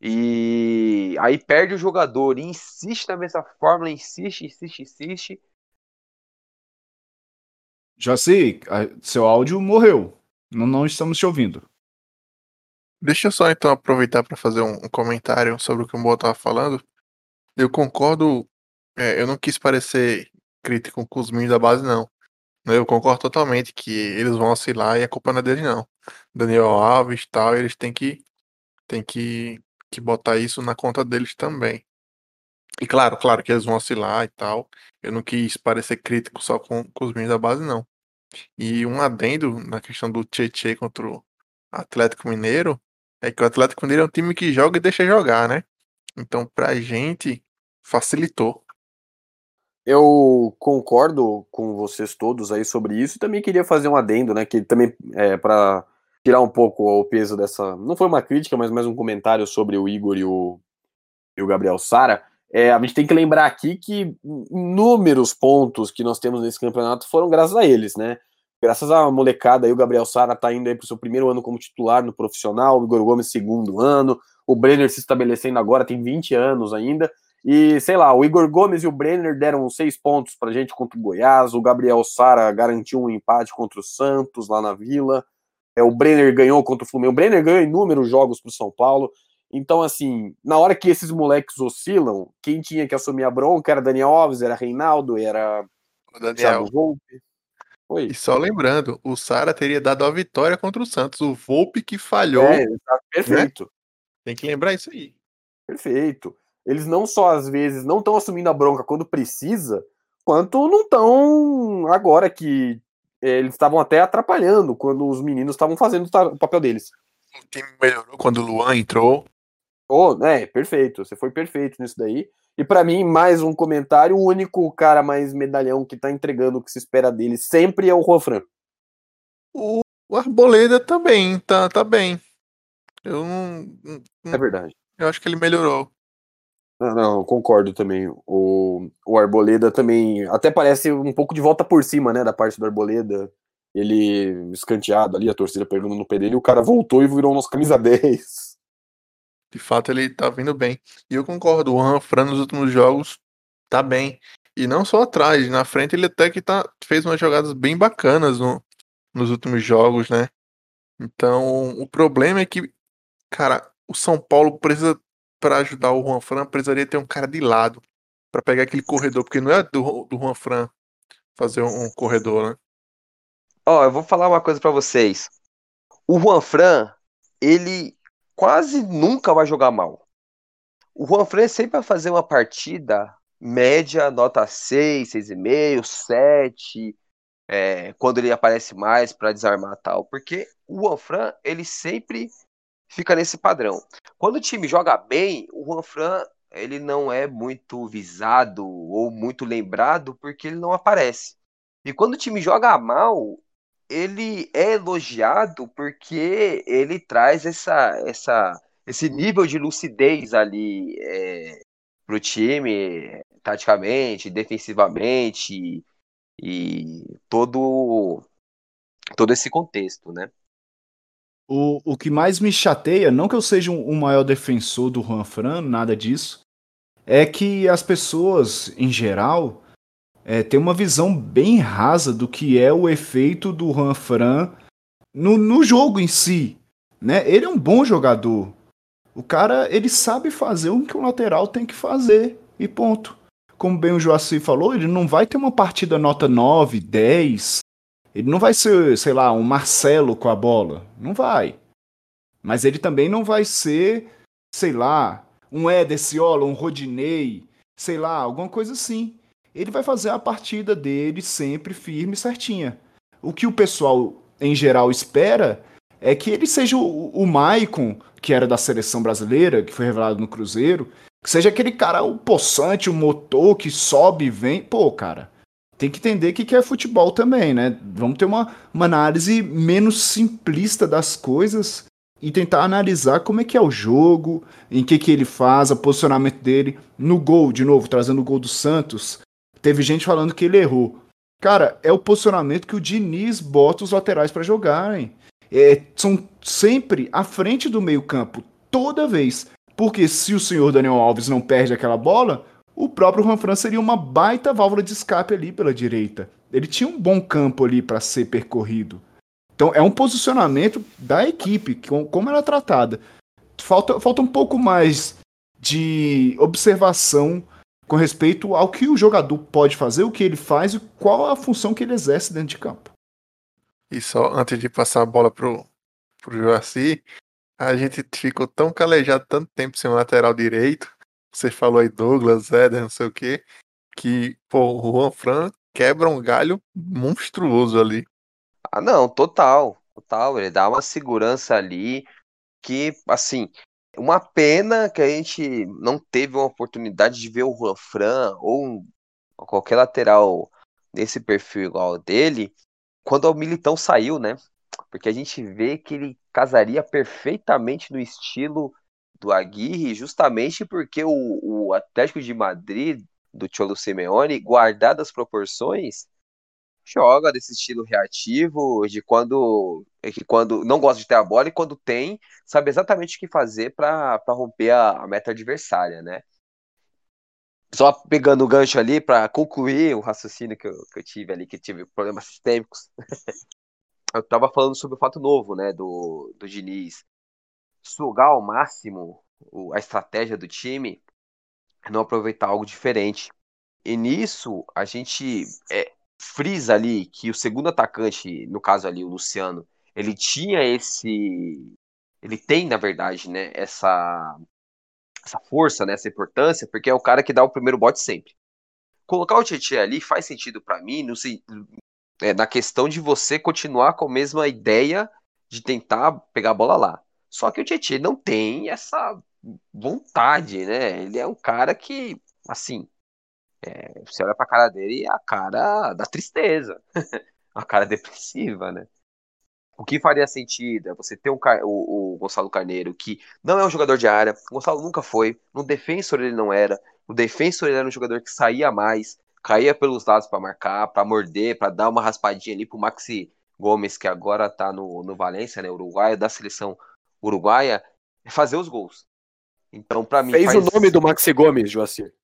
E aí perde o jogador e insiste na mesma fórmula, insiste, insiste, insiste. Já sei, seu áudio morreu. Não, não estamos te ouvindo. Deixa eu só então aproveitar para fazer um, um, comentário sobre o que o Mo estava falando. Eu concordo, é, eu não quis parecer crítico com os meninos da base, não. Eu concordo totalmente que eles vão oscilar e a culpa não é deles, não. Daniel Alves e tal, eles têm que, têm que, que botar isso na conta deles também. E claro, claro que eles vão oscilar e tal. Eu não quis parecer crítico só com, com os meninos da base, não. E um adendo na questão do Tietchan contra o Atlético Mineiro é que o Atlético Mineiro é um time que joga e deixa jogar, né? Então, pra gente, facilitou. Eu concordo com vocês todos aí sobre isso também queria fazer um adendo, né? Que também é para tirar um pouco o peso dessa. Não foi uma crítica, mas mais um comentário sobre o Igor e o, e o Gabriel Sara. É, a gente tem que lembrar aqui que inúmeros pontos que nós temos nesse campeonato foram graças a eles, né? Graças à molecada aí, o Gabriel Sara tá indo aí pro seu primeiro ano como titular no profissional, o Igor Gomes segundo ano, o Brenner se estabelecendo agora, tem 20 anos ainda, e, sei lá, o Igor Gomes e o Brenner deram seis pontos pra gente contra o Goiás, o Gabriel Sara garantiu um empate contra o Santos lá na Vila, é, o Brenner ganhou contra o Fluminense, o Brenner ganhou inúmeros jogos pro São Paulo, então, assim, na hora que esses moleques oscilam, quem tinha que assumir a bronca era Daniel Alves, era Reinaldo, era o Daniel. Volpe. Oi. E só lembrando, o Sara teria dado a vitória contra o Santos, o Volpe que falhou. É, perfeito. Né? Tem que lembrar isso aí. Perfeito eles não só às vezes não estão assumindo a bronca quando precisa, quanto não estão agora que é, eles estavam até atrapalhando quando os meninos estavam fazendo o papel deles. O time melhorou quando o Luan entrou. Oh, é, perfeito. Você foi perfeito nisso daí. E para mim, mais um comentário, o único cara mais medalhão que tá entregando o que se espera dele sempre é o Juan Fran. O, Arboleda também, tá, tá bem. Eu não, não- É verdade. Eu acho que ele melhorou. Não, não, concordo também. O, o Arboleda também. Até parece um pouco de volta por cima, né? Da parte do Arboleda. Ele escanteado ali, a torcida pegando no pé dele, e o cara voltou e virou nosso camisa 10. De fato, ele tá vindo bem. E eu concordo, o Fran nos últimos jogos tá bem. E não só atrás, na frente ele até que tá, fez umas jogadas bem bacanas no, nos últimos jogos, né? Então, o problema é que, cara, o São Paulo precisa, para ajudar o Juan Fran, precisaria ter um cara de lado para pegar aquele corredor, porque não é do, do Juan Fran fazer um, um corredor, né? Ó, eu vou falar uma coisa pra vocês. O Juan Fran, ele quase nunca vai jogar mal. O Juan Fran sempre vai fazer uma partida média, nota 6, 6,5, 7, é, quando ele aparece mais pra desarmar tal. Porque o Juan Fran, ele sempre fica nesse padrão. Quando o time joga bem, o Juan Fran, ele não é muito visado ou muito lembrado porque ele não aparece. E quando o time joga mal, ele é elogiado porque ele traz essa, essa, esse nível de lucidez ali é, pro time, taticamente, defensivamente e todo todo esse contexto, né? O, o que mais me chateia, não que eu seja um, um maior defensor do Juan Fran, nada disso, é que as pessoas, em geral, é, têm uma visão bem rasa do que é o efeito do Juan Fran no, no jogo em si. Né? Ele é um bom jogador. O cara, ele sabe fazer o que o lateral tem que fazer. E ponto. Como bem o Joaci falou, ele não vai ter uma partida nota 9, 10. Ele não vai ser, sei lá, um Marcelo com a bola. Não vai. Mas ele também não vai ser, sei lá, um Ederciola, um Rodinei, sei lá, alguma coisa assim. Ele vai fazer a partida dele sempre firme e certinha. O que o pessoal, em geral, espera é que ele seja o, o Maicon, que era da seleção brasileira, que foi revelado no Cruzeiro, que seja aquele cara, o possante, o motor que sobe e vem. Pô, cara, tem que entender que, que é futebol também, né? Vamos ter uma, uma análise menos simplista das coisas e tentar analisar como é que é o jogo, em que que ele faz, o posicionamento dele. No gol, de novo, trazendo o gol do Santos, teve gente falando que ele errou. Cara, é o posicionamento que o Diniz bota os laterais para jogarem. É, são sempre à frente do meio-campo, toda vez. Porque se o senhor Daniel Alves não perde aquela bola, o próprio Juan seria uma baita válvula de escape ali pela direita. Ele tinha um bom campo ali para ser percorrido. Então é um posicionamento da equipe, como ela é tratada. Falta, falta um pouco mais de observação com respeito ao que o jogador pode fazer, o que ele faz e qual a função que ele exerce dentro de campo. E só antes de passar a bola pro, pro Joaci, a gente ficou tão calejado tanto tempo sem um lateral direito. Você falou aí Douglas, Éder, não sei o quê, que pô, o Juan Fran quebra um galho monstruoso ali. Ah, não, total, total. Ele dá uma segurança ali que, assim, uma pena que a gente não teve uma oportunidade de ver o Juan Fran ou qualquer lateral nesse perfil igual dele quando o Militão saiu, né? Porque a gente vê que ele casaria perfeitamente no estilo do Aguirre, justamente porque o, o Atlético de Madrid do Cholo Simeone, guardadas as proporções, joga desse estilo reativo, de quando que quando não gosta de ter a bola e quando tem, sabe exatamente o que fazer para romper a, a, meta adversária, né? Só pegando o gancho ali para concluir o raciocínio que eu, que eu tive ali, que tive problemas sistêmicos. eu tava falando sobre o fato novo, né, do, do Diniz sugar ao máximo a estratégia do time, não aproveitar algo diferente. E nisso, a gente é, frisa ali que o segundo atacante, no caso ali, o Luciano, ele tinha esse. Ele tem, na verdade, né, essa, essa força, né, essa importância, porque é o cara que dá o primeiro bote sempre. Colocar o Tietchan ali faz sentido para mim no, é, na questão de você continuar com a mesma ideia de tentar pegar a bola lá. Só que o Tietchan não tem essa vontade, né? Ele é um cara que assim, é, você olha pra cara dele e é a cara da tristeza, a cara depressiva, né? O que faria sentido é você ter um, o, o, Gonçalo Carneiro, que não é um jogador de área, o Gonçalo nunca foi, no defensor ele não era, no defensor ele era um jogador que saía mais, caía pelos lados para marcar, para morder, para dar uma raspadinha ali pro Maxi Gomes, que agora tá no, no Valência, né, uruguaio, da seleção uruguaia, fazer os gols. Então, para mim. Fez faz... o nome do Maxi Gomes, Joacir.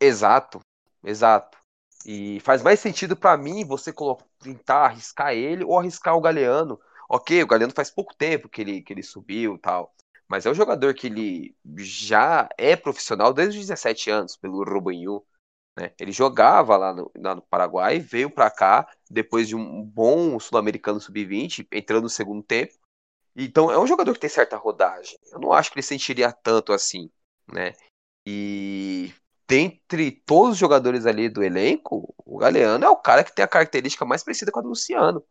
Exato, exato. E faz mais sentido para mim você tentar arriscar ele ou arriscar o Galeano. Ok, o Galeano faz pouco tempo que ele, que ele subiu tal. Mas é um jogador que ele já é profissional desde os 17 anos, pelo Rubanhu. Né? Ele jogava lá no, lá no Paraguai, veio para cá depois de um bom sul-americano sub-20, entrando no segundo tempo. Então é um jogador que tem certa rodagem. Eu não acho que ele sentiria tanto assim, né? E dentre todos os jogadores ali do elenco, o Galeano é o cara que tem a característica mais parecida com a do Luciano.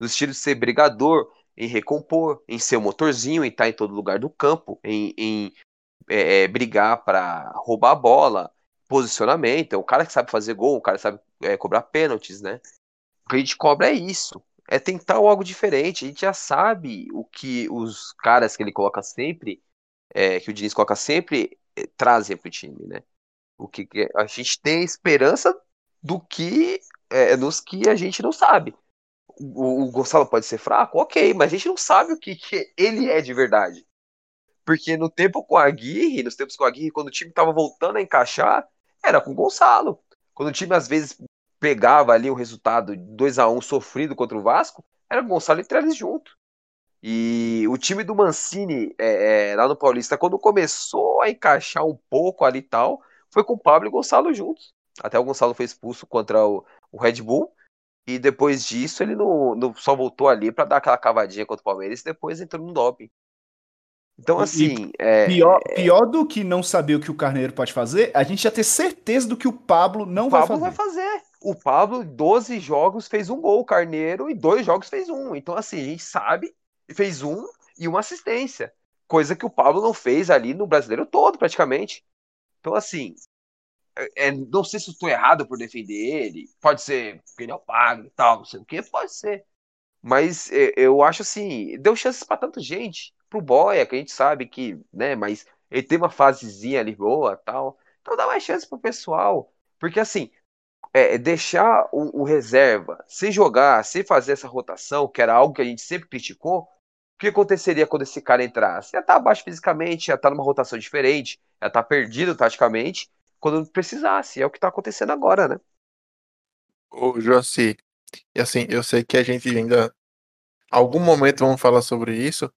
No estilo de ser brigador, em recompor, em ser o motorzinho, em estar em todo lugar do campo, em, em é, é brigar para roubar a bola, posicionamento. É o cara que sabe fazer gol, o cara que sabe é, cobrar pênaltis, né? O que a gente cobra é isso. É tentar algo diferente. A gente já sabe o que os caras que ele coloca sempre, é, que o Diniz coloca sempre, é, trazem para o time, né? O que a gente tem esperança do que é, nos que a gente não sabe. O, o, Gonçalo pode ser fraco, ok, mas a gente não sabe o que, que ele é de verdade. Porque no tempo com a Aguirre, nos tempos com a Aguirre, quando o time estava voltando a encaixar, era com o Gonçalo. Quando o time às vezes pegava ali o resultado 2 a 1 sofrido contra o Vasco, era o Gonçalo e Trellis junto. E o time do Mancini é, é, lá no Paulista, quando começou a encaixar um pouco ali e tal, foi com o Pablo e o Gonçalo juntos. Até o Gonçalo foi expulso contra o, o Red Bull. E depois disso ele não, não só voltou ali para dar aquela cavadinha contra o Palmeiras e depois entrou no doping. Então, assim. É... Pior, pior do que não saber o que o Carneiro pode fazer, a gente já ter certeza do que o Pablo não o vai Pablo fazer. vai fazer. O Pablo, 12 jogos, fez um gol. O Carneiro, e dois jogos, fez um. Então, assim, a gente sabe, fez um e uma assistência. Coisa que o Pablo não fez ali no brasileiro todo, praticamente. Então, assim, é, é, não sei se estou errado por defender ele, pode ser porque ele é pago e tal, não sei o que, pode ser. Mas é, eu acho assim, deu chances para tanta gente, pro Boia, que a gente sabe que, né, mas ele tem uma fasezinha ali boa tal. Então dá mais chance pro pessoal. Porque assim, é, deixar o, o, reserva se jogar, se fazer essa rotação, que era algo que a gente sempre criticou, o que aconteceria quando esse cara entrasse? Ia estar tá abaixo fisicamente, ia estar tá numa rotação diferente, ia estar tá perdido taticamente, quando precisasse. É o que está acontecendo agora, né? Ô, Joaci, e assim, eu sei que a gente ainda. Algum momento vamos falar sobre isso,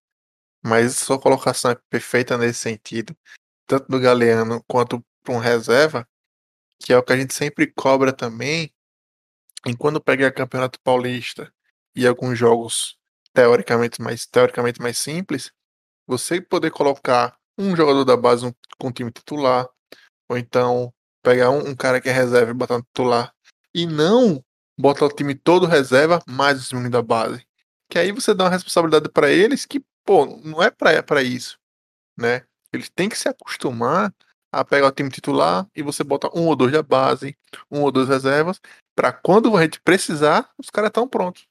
mas sua colocação é perfeita nesse sentido, tanto do Galeano quanto para um reserva, que é o que a gente sempre cobra também. E quando pega Campeonato Paulista e alguns jogos teoricamente mais, teoricamente mais simples, você poder colocar um jogador da base com time titular, ou então pegar um, um, cara que é reserva e botar no titular, e não botar o time todo reserva mais o time da base. Que aí você dá uma responsabilidade para eles que, pô, não é para isso, né? Eles têm que se acostumar a pegar o time titular e você bota um ou dois da base, um ou dois reservas, para quando a gente precisar, os caras estão prontos.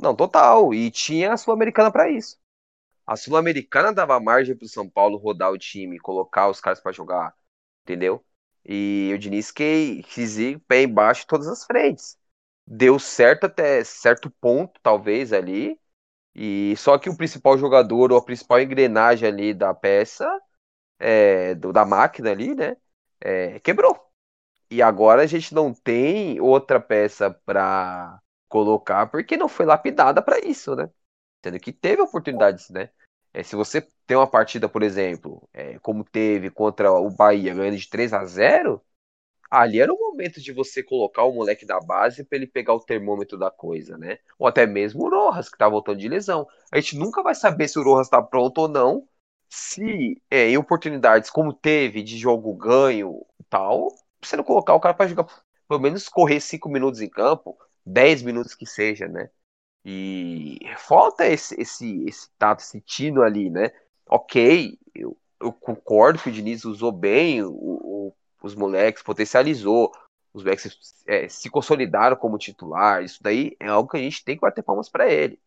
Não, total. E tinha a Sul-Americana para isso. A Sul-Americana dava margem pro São Paulo rodar o time, colocar os caras para jogar, entendeu? E o Diniz que quis ir pé embaixo em todas as frentes. Deu certo até certo ponto, talvez, ali. E só que o principal jogador, ou a principal engrenagem ali da peça, é, do, da máquina ali, né? É, quebrou. E agora a gente não tem outra peça para colocar porque não foi lapidada para isso, né? Sendo que teve oportunidades, né? É, se você tem uma partida, por exemplo, é, como teve contra o Bahia, ganhando de 3 a 0 ali era o momento de você colocar o moleque da base para ele pegar o termômetro da coisa, né? Ou até mesmo o Rojas, que tá voltando de lesão. A gente nunca vai saber se o Rojas tá pronto ou não, se é, em oportunidades como teve de jogo ganho tal, você não colocar o cara para jogar, pelo menos correr 5 minutos em campo, 10 minutos que seja, né? E falta esse, esse, esse tato, esse tino ali, né? Ok, eu, eu concordo que o Diniz usou bem o, o, os moleques, potencializou. Os moleques é, se consolidaram como titular. Isso daí é algo que a gente tem que bater palmas para ele.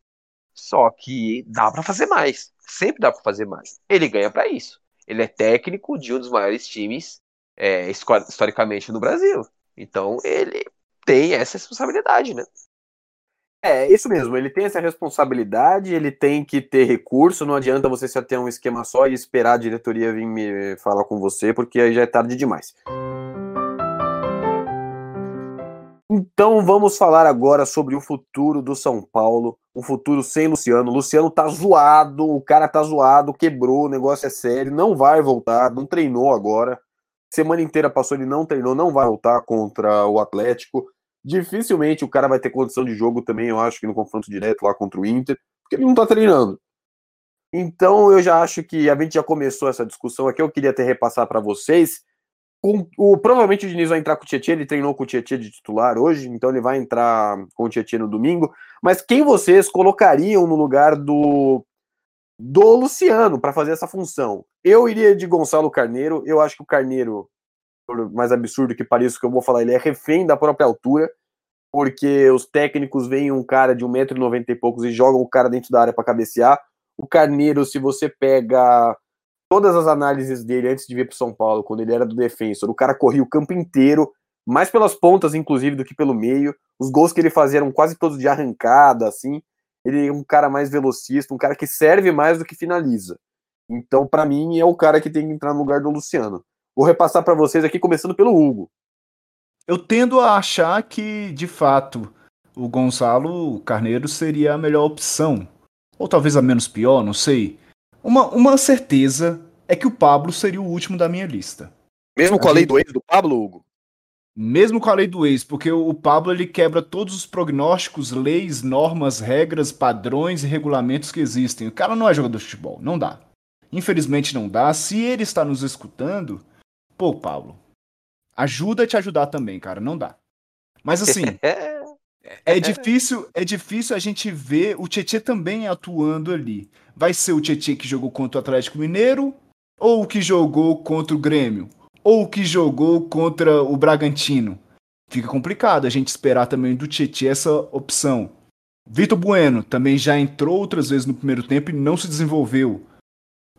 Só que dá para fazer mais. Sempre dá para fazer mais. Ele ganha para isso. Ele é técnico de um dos maiores times é, historicamente no Brasil. Então ele tem essa responsabilidade, né? É, isso mesmo, ele tem essa responsabilidade, ele tem que ter recurso, não adianta você só ter um esquema só e esperar a diretoria vir me falar com você, porque aí já é tarde demais. Então vamos falar agora sobre o futuro do São Paulo, um futuro sem Luciano. Luciano tá zoado, o cara tá zoado, quebrou, o negócio é sério, não vai voltar, não treinou agora. Semana inteira passou, ele não treinou, não vai voltar contra o Atlético. Dificilmente o cara vai ter condição de jogo também, eu acho que no confronto direto lá contra o Inter, porque ele não tá treinando. Então eu já acho que a gente já começou essa discussão aqui, eu queria até repassar para vocês. O, o, provavelmente o Diniz vai entrar com o Tietchan, ele treinou com o Tietchan de titular hoje, então ele vai entrar com o Tietchan no domingo. Mas quem vocês colocariam no lugar do do Luciano para fazer essa função. Eu iria de Gonçalo Carneiro. Eu acho que o Carneiro, por mais absurdo que pareça que eu vou falar, ele é refém da própria altura, porque os técnicos veem um cara de 1,90m e poucos e jogam o cara dentro da área para cabecear. O Carneiro, se você pega todas as análises dele antes de vir para São Paulo, quando ele era do defensor, o cara corria o campo inteiro, mais pelas pontas, inclusive, do que pelo meio. Os gols que ele fazia eram quase todos de arrancada, assim ele é um cara mais velocista, um cara que serve mais do que finaliza. Então, para mim, é o cara que tem que entrar no lugar do Luciano. Vou repassar para vocês aqui, começando pelo Hugo. Eu tendo a achar que, de fato, o Gonzalo Carneiro seria a melhor opção. Ou talvez a menos pior, não sei. Uma, uma certeza é que o Pablo seria o último da minha lista. Mesmo com a, a lei do ex do Pablo, Hugo? Mesmo com a lei do ex, porque o Pablo ele quebra todos os prognósticos, leis, normas, regras, padrões e regulamentos que existem. O cara não é jogador de futebol, não dá. Infelizmente não dá. Se ele está nos escutando, pô, Pablo, ajuda a te ajudar também, cara, não dá. Mas assim, é difícil, é difícil a gente ver o Tietchan também atuando ali. Vai ser o Tietchan que jogou contra o Atlético Mineiro ou o que jogou contra o Grêmio? ou que jogou contra o Bragantino. Fica complicado a gente esperar também do Tietchan essa opção. Vitor Bueno também já entrou outras vezes no primeiro tempo e não se desenvolveu.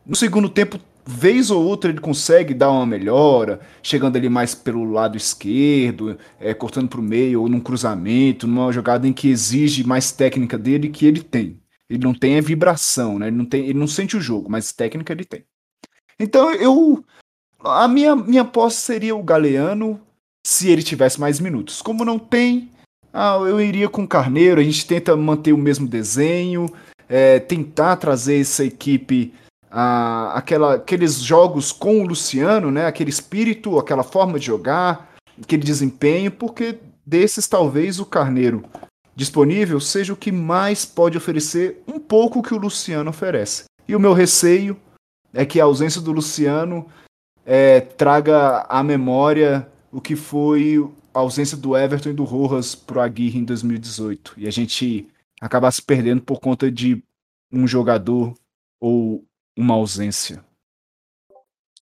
No segundo tempo, vez ou outra ele consegue dar uma melhora, chegando ali mais pelo lado esquerdo, é, cortando para o meio ou num cruzamento, numa jogada em que exige mais técnica dele que ele tem. Ele não tem a vibração, né? Ele não tem, ele não sente o jogo, mas técnica ele tem. Então eu a minha, minha aposta seria o Galeano se ele tivesse mais minutos. Como não tem, ah, eu iria com o Carneiro. A gente tenta manter o mesmo desenho, é, tentar trazer essa equipe aquela, aqueles jogos com o Luciano, né? Aquele espírito, aquela forma de jogar, aquele desempenho, porque desses talvez o Carneiro disponível seja o que mais pode oferecer um pouco que o Luciano oferece. E o meu receio é que a ausência do Luciano é, traga à memória o que foi a ausência do Everton e do Rojas pro Aguirre em 2018. E a gente acabar se perdendo por conta de um jogador ou uma ausência.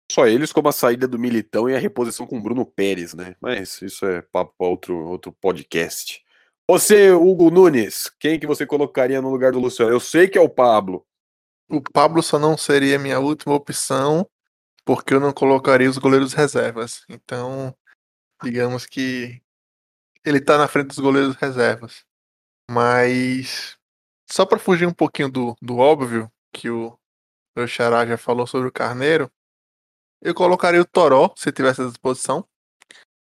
Só eles como a saída do Militão e a reposição com o Bruno Pérez, né? Mas isso é papo para outro, outro podcast. Você, Hugo Nunes, quem que você colocaria no lugar do Luciano? Eu sei que é o Pablo. O Pablo só não seria minha última opção, porque eu não colocaria os goleiros reservas. Então, digamos que ele tá na frente dos goleiros reservas. Mas só para fugir um pouquinho do, do óbvio que o meu xará já falou sobre o Carneiro, eu colocaria o Toró, se tivesse à disposição,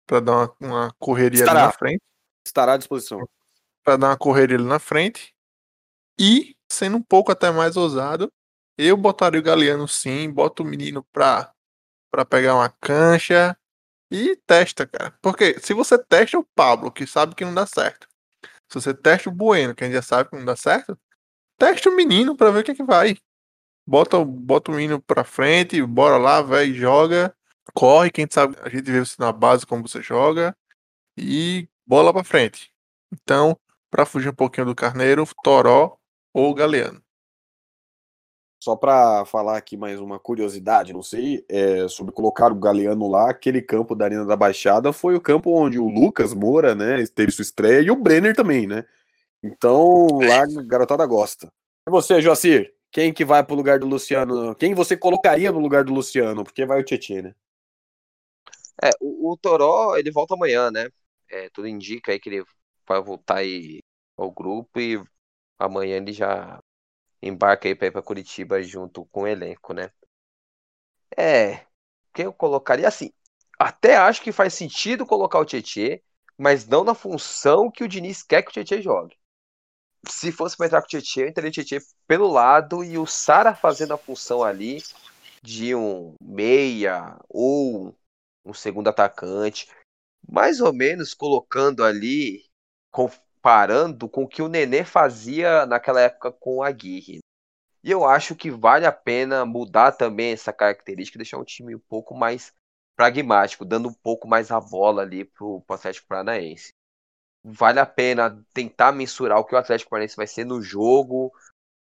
para dar uma, uma correria Estará. ali na frente. Estará à disposição. Para dar uma correria ali na frente. E, sendo um pouco até mais ousado, eu botaria o Galeano sim, boto o menino pra para pegar uma cancha e testa, cara. Porque se você testa o Pablo, que sabe que não dá certo, se você testa o Bueno, que a gente já sabe que não dá certo, testa o menino para ver o que é que vai. Bota, bota o menino pra frente, bora lá, velho, joga, corre, quem sabe a gente vê você na base como você joga e bola pra frente. Então, para fugir um pouquinho do Carneiro, Toró ou Galeano. só para falar aqui mais uma curiosidade, não sei, é, sobre colocar o Galeano lá, aquele campo da Arena da Baixada foi o campo onde o Lucas Moura, né, teve sua estreia e o Brenner também, né? Então lá a garotada gosta. E você, Joacir? Quem que vai pro lugar do Luciano? Quem você colocaria no lugar do Luciano? Porque vai o Tietchan, né? É, o, o Toró, ele volta amanhã, né? É, tudo indica aí que ele vai voltar aí ao grupo e amanhã ele já embarca aí para ir para Curitiba junto com o elenco, né? É, quem eu colocaria assim? Até acho que faz sentido colocar o Tietê, mas não na função que o Diniz quer que o Tietê jogue. Se fosse para entrar com o Tietê, eu entraria o Tietê pelo lado e o Sara fazendo a função ali de um meia ou um segundo atacante, mais ou menos colocando ali comparando com o que o Nenê fazia naquela época com a Aguirre. E eu acho que vale a pena mudar também essa característica, deixar um time um pouco mais pragmático, dando um pouco mais a bola ali pro, pro Atlético Paranaense. Vale a pena tentar mensurar o que o Atlético Paranaense vai ser no jogo,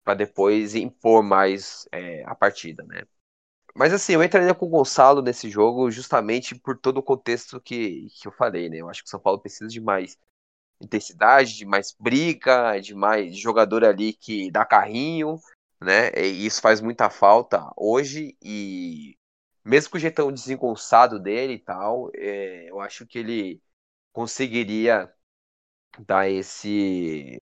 para depois impor mais é, a partida, né? Mas assim, eu entraria com o Gonçalo nesse jogo justamente por todo o contexto que, que eu falei, né? Eu acho que o São Paulo precisa de mais intensidade, de mais briga, de mais jogador ali que dá carrinho, né? E isso faz muita falta hoje e mesmo com o jeitão desengonçado dele e tal, é, eu acho que ele conseguiria dar esse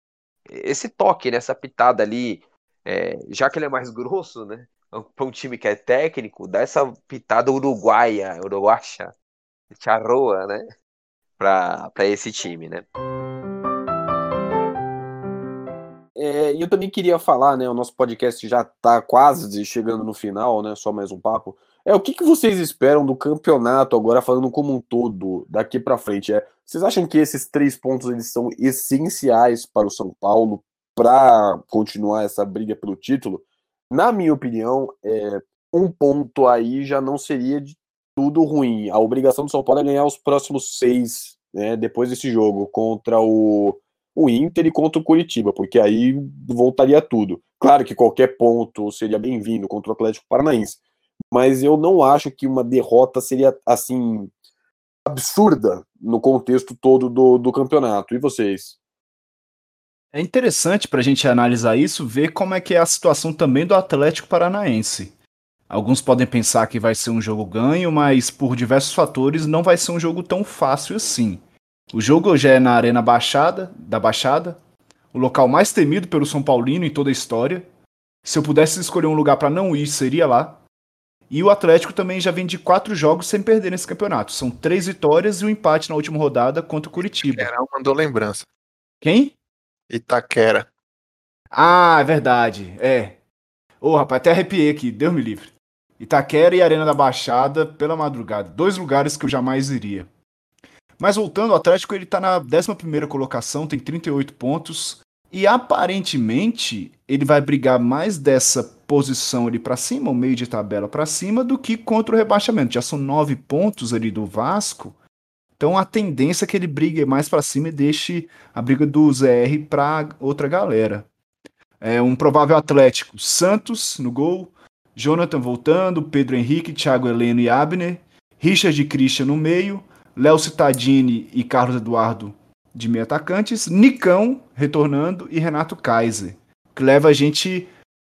esse toque nessa pitada ali, é, já que ele é mais grosso, né? Para um time que é técnico, dá essa pitada uruguaia, uruguacha, charroa, né? Para esse time, né? É, e eu também queria falar, né? O nosso podcast já está quase chegando no final, né? Só mais um papo. É o que, que vocês esperam do campeonato agora, falando como um todo, daqui para frente? É, vocês acham que esses três pontos eles são essenciais para o São Paulo para continuar essa briga pelo título? Na minha opinião, é, um ponto aí já não seria de tudo ruim. A obrigação do São Paulo é ganhar os próximos seis, né? Depois desse jogo contra o o Inter e contra o Curitiba, porque aí voltaria tudo. Claro que qualquer ponto seria bem-vindo contra o Atlético Paranaense, mas eu não acho que uma derrota seria assim absurda no contexto todo do, do campeonato. E vocês? É interessante para a gente analisar isso, ver como é que é a situação também do Atlético Paranaense. Alguns podem pensar que vai ser um jogo ganho, mas por diversos fatores não vai ser um jogo tão fácil assim. O jogo hoje é na Arena Baixada, da Baixada, o local mais temido pelo São Paulino em toda a história. Se eu pudesse escolher um lugar para não ir, seria lá. E o Atlético também já vem de quatro jogos sem perder nesse campeonato. São três vitórias e um empate na última rodada contra o Curitiba. Itaquera mandou lembrança. Quem? Itaquera. Ah, é verdade. É. Ô, oh, rapaz, até arrepiei aqui. Deus me livre. Itaquera e Arena da Baixada pela madrugada. Dois lugares que eu jamais iria. Mas voltando, o Atlético ele tá na 11 colocação, tem 38 pontos. E aparentemente ele vai brigar mais dessa posição ali para cima, o meio de tabela para cima, do que contra o rebaixamento. Já são nove pontos ali do Vasco. Então a tendência é que ele brigue mais para cima e deixe a briga do ZR para outra galera. É um provável Atlético: Santos no gol, Jonathan voltando, Pedro Henrique, Thiago Heleno e Abner, Richard e Christian no meio, Léo Cittadini e Carlos Eduardo de meio atacantes, Nicão retornando e Renato Kaiser, que leva a gente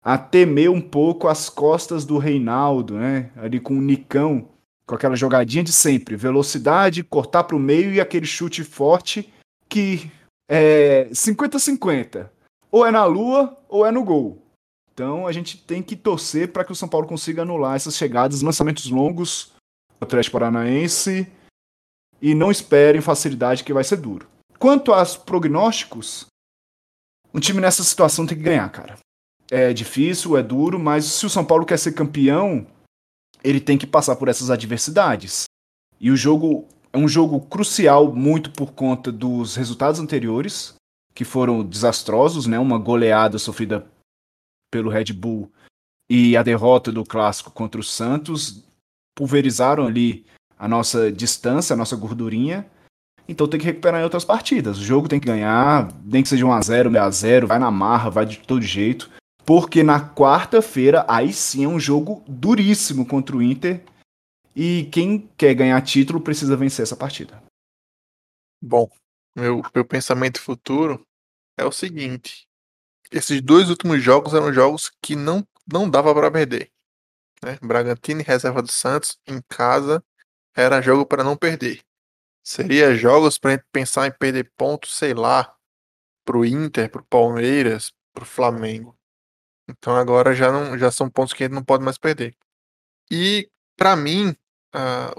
a temer um pouco as costas do Reinaldo, né? Ali com o Nicão, com aquela jogadinha de sempre, velocidade, cortar para o meio e aquele chute forte que é 50-50. Ou é na lua ou é no gol. Então a gente tem que torcer para que o São Paulo consiga anular essas chegadas, lançamentos longos do Atlético Paranaense e não esperem facilidade que vai ser duro. Quanto aos prognósticos, um time nessa situação tem que ganhar, cara. É difícil, é duro, mas se o São Paulo quer ser campeão, ele tem que passar por essas adversidades. E o jogo é um jogo crucial muito por conta dos resultados anteriores, que foram desastrosos, né? Uma goleada sofrida pelo Red Bull e a derrota do clássico contra o Santos pulverizaram ali a nossa distância, a nossa gordurinha. Então tem que recuperar em outras partidas. O jogo tem que ganhar, nem que seja 1x0, 6x0, vai na marra, vai de todo jeito. Porque na quarta-feira aí sim é um jogo duríssimo contra o Inter e quem quer ganhar título precisa vencer essa partida. Bom, meu, meu pensamento futuro é o seguinte: esses dois últimos jogos eram jogos que não, não dava para perder. Né? Bragantino e reserva do Santos em casa era jogo para não perder. Seria jogos para pensar em perder pontos, sei lá, pro Inter, pro Palmeiras, pro Flamengo. Então agora já não já são pontos que gente não pode mais perder. E para mim, uh,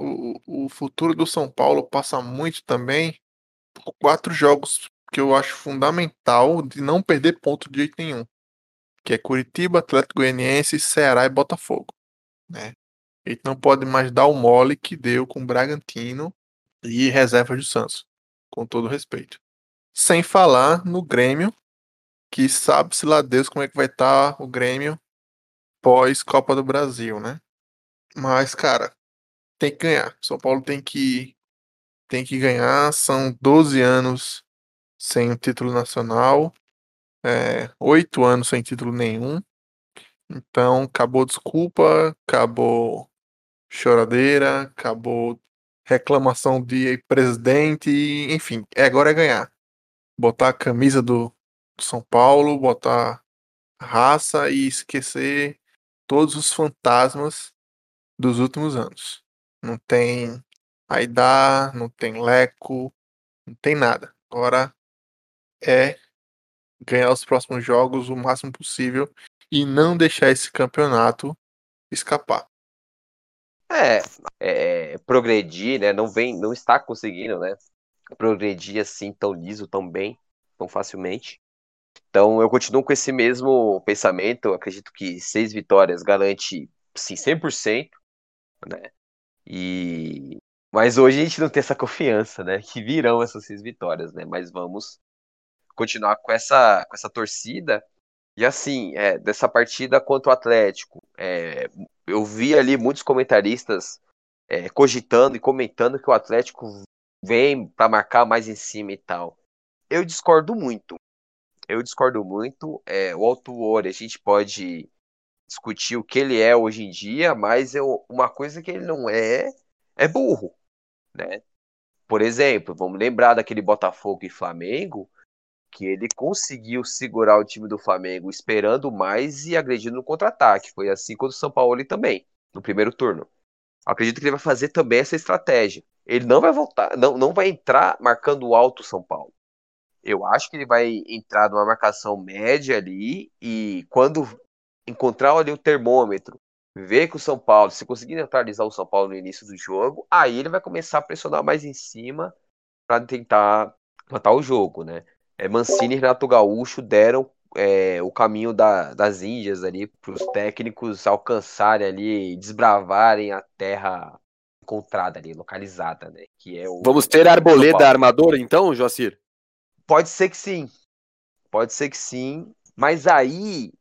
o, o futuro do São Paulo passa muito também por quatro jogos que eu acho fundamental de não perder ponto de jeito nenhum. Que é Curitiba, Atlético Goianiense, Ceará e Botafogo. Né? Gente não pode mais dar o mole que deu com Bragantino e reserva do Santos. Com todo respeito. Sem falar no Grêmio, que sabe-se lá Deus como é que vai estar tá o Grêmio pós Copa do Brasil, né? Mas, cara, tem que ganhar. São Paulo tem que tem que ganhar. São 12 anos sem o título nacional, é, 8 anos sem título nenhum. Então, acabou desculpa, acabou choradeira, acabou reclamação de presidente, enfim, é, agora é ganhar. Botar a camisa do São Paulo, botar raça e esquecer todos os fantasmas dos últimos anos. Não tem Aidar, não tem Leco, não tem nada. Agora é ganhar os próximos jogos o máximo possível e não deixar esse campeonato escapar. É, é, progredir, né? Não vem, não está conseguindo, né? Progredir assim tão liso, tão bem, tão facilmente. Então eu continuo com esse mesmo pensamento. Eu acredito que seis vitórias garante sim 100%, né? E mas hoje a gente não tem essa confiança, né? Que virão essas seis vitórias, né? Mas vamos continuar com essa com essa torcida e assim, é, dessa partida contra o Atlético, é, eu vi ali muitos comentaristas é, cogitando e comentando que o Atlético vem para marcar mais em cima e tal. Eu discordo muito. Eu discordo muito. É, o Autuori, a gente pode discutir o que ele é hoje em dia, mas eu, uma coisa que ele não é é burro, né? Por exemplo, vamos lembrar daquele Botafogo e Flamengo que ele conseguiu segurar o time do Flamengo esperando mais e agredindo no contra-ataque. Foi assim contra o São Paulo também, no primeiro turno. Acredito que ele vai fazer também essa estratégia. Ele não vai voltar, não, não vai entrar marcando alto o São Paulo. Eu acho que ele vai entrar numa marcação média ali e quando encontrar ali o termômetro, ver que o São Paulo, se conseguir neutralizar o São Paulo no início do jogo, aí ele vai começar a pressionar mais em cima para tentar matar o jogo, né? é, Mancini e Renato Gaúcho deram é, o caminho da, das Índias ali para os técnicos alcançarem ali, desbravarem a terra encontrada ali, localizada, né? Que é o. Vamos ter Arboleda armador, então, Joacir? Pode ser que sim. Pode ser que sim. Mas aí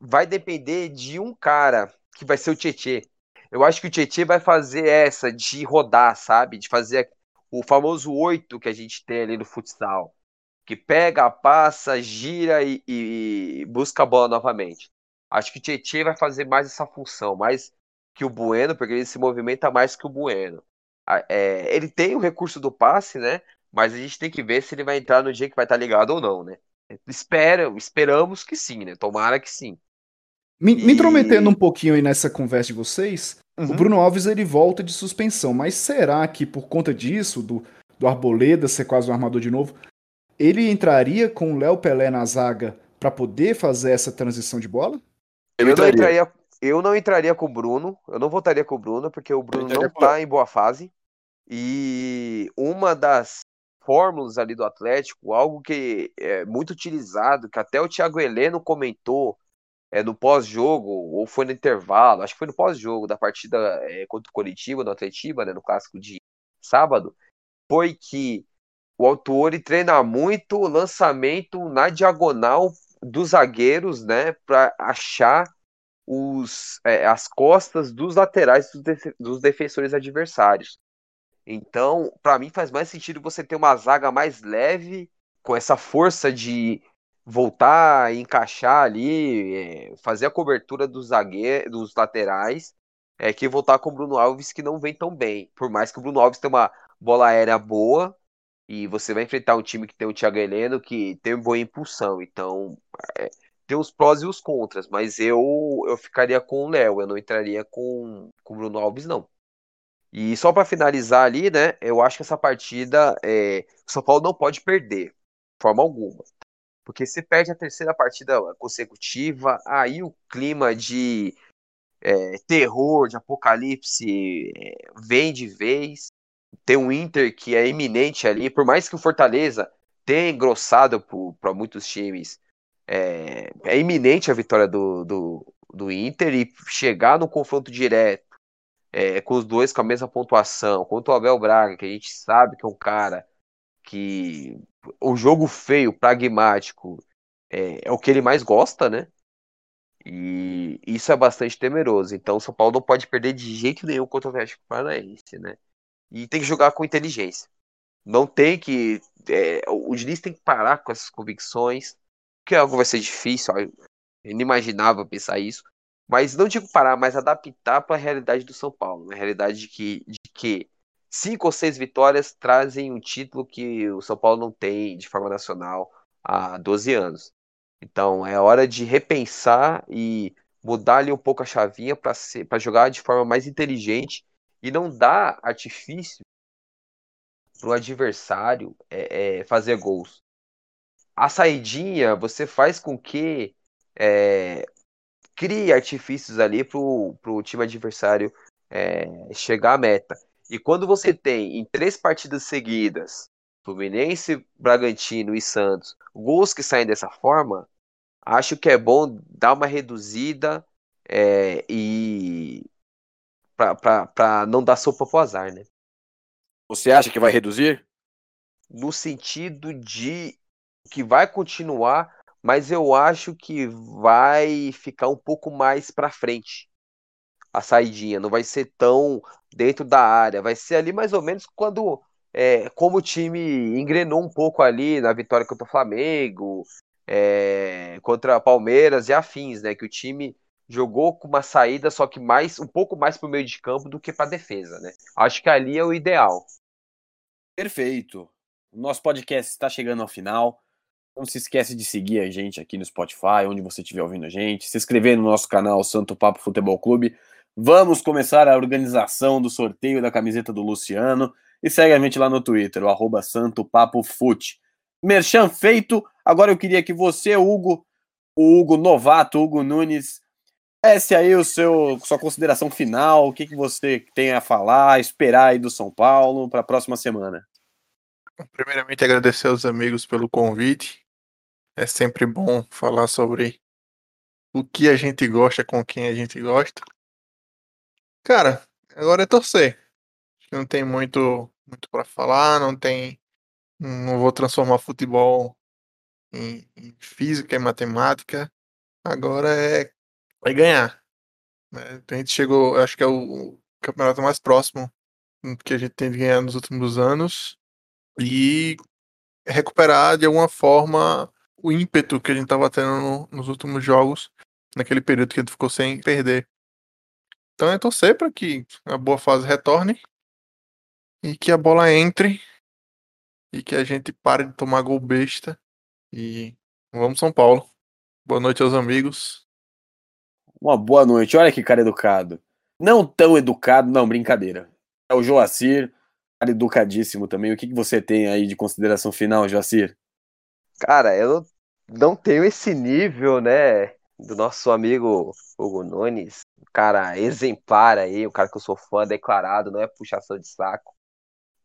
vai depender de um cara que vai ser o Tietê. Eu acho que o Tietê vai fazer essa de rodar, sabe? De fazer o famoso oito que a gente tem ali no futsal que pega, passa, gira e, e, busca a bola novamente. Acho que o Tietchan vai fazer mais essa função, mais que o Bueno, porque ele se movimenta mais que o Bueno. É, ele tem o recurso do passe, né? Mas a gente tem que ver se ele vai entrar no dia que vai estar ligado ou não, né? Espera, esperamos que sim, né? Tomara que sim. Me, e... me intrometendo um pouquinho aí nessa conversa de vocês, uhum. o Bruno Alves ele volta de suspensão, mas será que por conta disso, do, do Arboleda ser quase um armador de novo, ele entraria com o Léo Pelé na zaga para poder fazer essa transição de bola? Eu, eu não entraria, eu não entraria com o Bruno, eu não votaria com o Bruno, porque o Bruno não está em boa fase. E uma das fórmulas ali do Atlético, algo que é muito utilizado, que até o Thiago Heleno comentou é, no pós-jogo, ou foi no intervalo, acho que foi no pós-jogo da partida é, contra o Curitiba, no Atletiba, né, no clássico de sábado, foi que o Autuori treina muito lançamento na diagonal dos zagueiros, né, para achar os, é, as costas dos laterais dos, def dos defensores adversários. Então, para mim faz mais sentido você ter uma zaga mais leve, com essa força de, voltar encaixar ali, é, fazer a cobertura dos zagueiros, dos laterais, é que voltar com o Bruno Alves que não vem tão bem. Por mais que o Bruno Alves tenha uma bola aérea boa, e você vai enfrentar um time que tem o Thiago Heleno que tem boa impulsão. Então, é, tem os prós e os contras, mas eu eu ficaria com o Léo, eu não entraria com, com o Bruno Alves, não. E só para finalizar ali, né? Eu acho que essa partida é, o São Paulo não pode perder, de forma alguma. Porque se perde a terceira partida consecutiva, aí o clima de é, terror, de apocalipse é, vem de vez. Tem um Inter que é iminente ali, por mais que o Fortaleza tenha engrossado para muitos times, é, é, iminente a vitória do, do, do Inter e chegar no confronto direto é, com os dois com a mesma pontuação, contra o Abel Braga, que a gente sabe que é um cara que o jogo feio, pragmático, é, é o que ele mais gosta, né? E isso é bastante temeroso. Então o São Paulo não pode perder de jeito nenhum contra o Atlético Paranaense, né? E tem que jogar com inteligência. Não tem que. É, o Diniz tem que parar com essas convicções, que algo vai ser difícil, é inimaginável pensar isso. Mas não digo parar, mas adaptar para a realidade do São Paulo. A realidade de que, de que cinco ou seis vitórias trazem um título que o São Paulo não tem de forma nacional há 12 anos. Então é hora de repensar e mudar ali um pouco a chavinha para jogar de forma mais inteligente e não dar artifício para o adversário é, é, fazer gols. A saidinha você faz com que é, crie artifícios ali para o time adversário é, chegar à meta. E quando você tem em três partidas seguidas, Fluminense, Bragantino e Santos, gols que saem dessa forma, acho que é bom dar uma reduzida é, e para não dar sopa pro azar, né? Você acha que vai reduzir? No sentido de que vai continuar, mas eu acho que vai ficar um pouco mais para frente a saidinha, não vai ser tão dentro da área, vai ser ali mais ou menos quando é, como o time engrenou um pouco ali na vitória contra o Flamengo, é, contra Palmeiras e afins, né? Que o time jogou com uma saída, só que mais um pouco mais para o meio de campo do que para defesa, né? Acho que ali é o ideal. Perfeito. O nosso podcast está chegando ao final. Não se esquece de seguir a gente aqui no Spotify, onde você estiver ouvindo a gente, se inscrever no nosso canal Santo Papo Futebol Clube. Vamos começar a organização do sorteio da camiseta do Luciano. E segue a gente lá no Twitter, o arroba Santo Papo Fute. Merchan feito. Agora eu queria que você, Hugo, o Hugo novato, Hugo Nunes, esse aí o seu sua consideração final, o que, que você tem a falar, esperar aí do São Paulo para a próxima semana. Primeiramente agradecer aos amigos pelo convite. É sempre bom falar sobre o que a gente gosta com quem a gente gosta. Cara, agora é torcer. Não tem muito muito para falar, não tem não vou transformar futebol em, em física e matemática. Agora é vai ganhar. Né? A gente chegou, acho que é o campeonato mais próximo que a gente tem de ganhar nos últimos anos e recuperar de alguma forma o ímpeto que a gente estava tendo no, nos últimos jogos, naquele período que a gente ficou sem perder. Então é torcer para que a boa fase retorne e que a bola entre e que a gente pare de tomar gol besta e vamos São Paulo. Boa noite aos amigos. Uma boa noite. Olha que cara educado. Não tão educado, não, brincadeira. É o Joacir, educadíssimo também. O que, que você tem aí de consideração final, Joacir? Cara, eu não tenho esse nível, né, do nosso amigo Hugo Nunes. O cara exemplar aí, o cara que eu sou fã declarado, não é puxação de saco.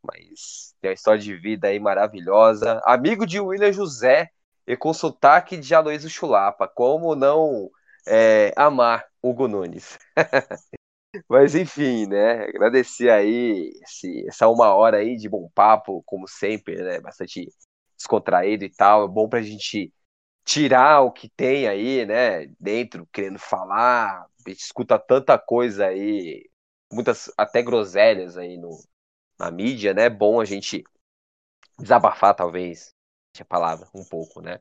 Mas tem uma história de vida aí maravilhosa. Amigo de William José e com sotaque de Aloysio Chulapa. Como não é, amar Hugo Nunes. Mas enfim, né? Agradecer aí esse, essa uma hora aí de bom papo, como sempre, né? Bastante descontraído e tal. É bom pra gente tirar o que tem aí, né? Dentro, querendo falar. A gente escuta tanta coisa aí, muitas até groselhas aí no, na mídia, né? É bom a gente desabafar, talvez, a palavra, um pouco, né?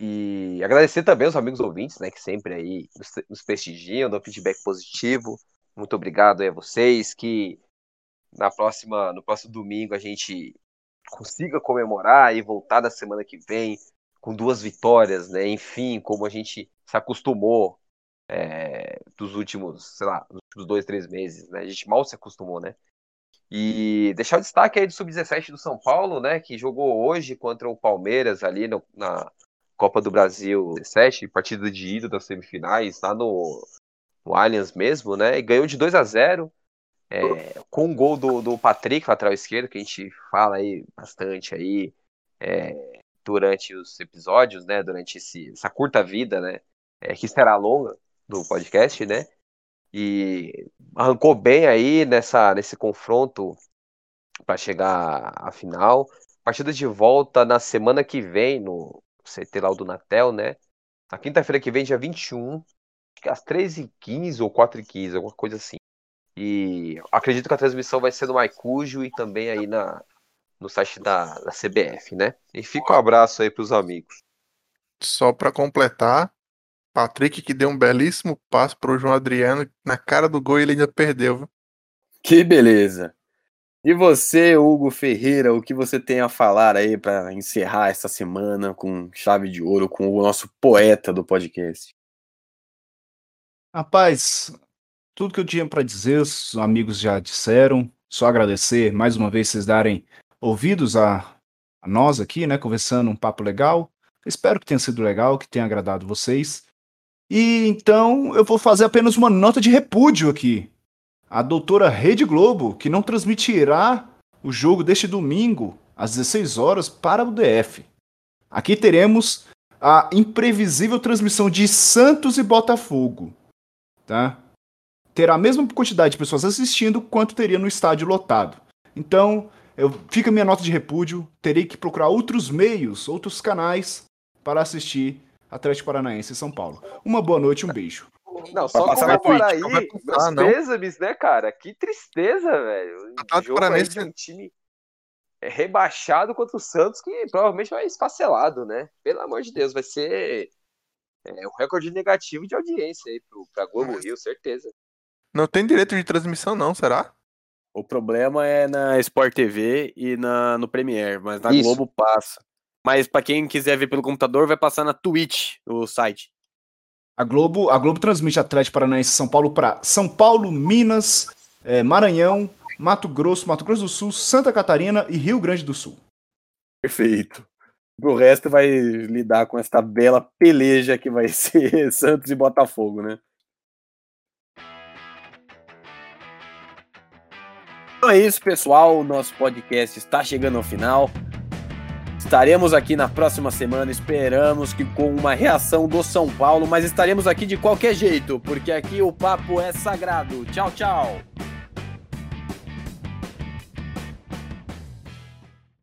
E agradecer também aos amigos ouvintes, né, que sempre aí nos, nos prestigiam, dão feedback positivo. Muito obrigado a vocês, que na próxima, no próximo domingo a gente consiga comemorar e voltar da semana que vem com duas vitórias, né? Enfim, como a gente se acostumou é, dos últimos, sei lá, dos últimos dois, três meses, né? A gente mal se acostumou, né? E deixar o destaque aí do Sub-17 do São Paulo, né? Que jogou hoje contra o Palmeiras ali no, na Copa do Brasil 17, partida de ida das semifinais, lá no, no Allianz mesmo, né? E ganhou de 2 a 0 é, com o gol do, do Patrick, lateral esquerdo, que a gente fala aí bastante aí é, durante os episódios, né? Durante esse, essa curta vida, né? É, que será longa do podcast, né? E arrancou bem aí nessa, nesse confronto para chegar à final. Partida de volta na semana que vem, no CT lá do Natel, né? Na quinta-feira que vem, dia 21, às 13h15 ou 4h15, alguma coisa assim. E acredito que a transmissão vai ser no Maicujo e também aí na, no site da, da CBF, né? E fica um abraço aí para os amigos. Só para completar, Patrick que deu um belíssimo passo pro João Adriano, na cara do gol ele ainda perdeu. Viu? Que beleza. E você, Hugo Ferreira, o que você tem a falar aí para encerrar essa semana com chave de ouro com o nosso poeta do podcast? Rapaz, tudo que eu tinha para dizer, os amigos já disseram. Só agradecer mais uma vez vocês darem ouvidos a, a nós aqui, né, conversando um papo legal. Espero que tenha sido legal, que tenha agradado vocês. E então eu vou fazer apenas uma nota de repúdio aqui. A doutora Rede Globo, que não transmitirá o jogo deste domingo às 16 horas para o DF. Aqui teremos a imprevisível transmissão de Santos e Botafogo, tá? terá a mesma quantidade de pessoas assistindo quanto teria no estádio lotado. Então, eu, fica a minha nota de repúdio, terei que procurar outros meios, outros canais para assistir Atlético Paranaense e São Paulo. Uma boa noite, um beijo. Não, só comemorar aí, meus pêsames, né, cara? Que tristeza, velho. Atlético Paranaense de um time rebaixado contra o Santos, que provavelmente vai esfacelado, né? Pelo amor de Deus, vai ser é, um recorde negativo de audiência aí pro, pra Globo Rio, certeza. Não tem direito de transmissão, não, será? O problema é na Sport TV e na, no Premiere, mas na Isso. Globo passa. Mas para quem quiser ver pelo computador, vai passar na Twitch, o site. A Globo, a Globo transmite Atlético Paranaense São Paulo para São Paulo, Minas, é, Maranhão, Mato Grosso, Mato Grosso do Sul, Santa Catarina e Rio Grande do Sul. Perfeito. O resto vai lidar com esta bela peleja que vai ser Santos e Botafogo, né? Então é isso, pessoal. O nosso podcast está chegando ao final. Estaremos aqui na próxima semana. Esperamos que com uma reação do São Paulo, mas estaremos aqui de qualquer jeito, porque aqui o papo é sagrado. Tchau, tchau.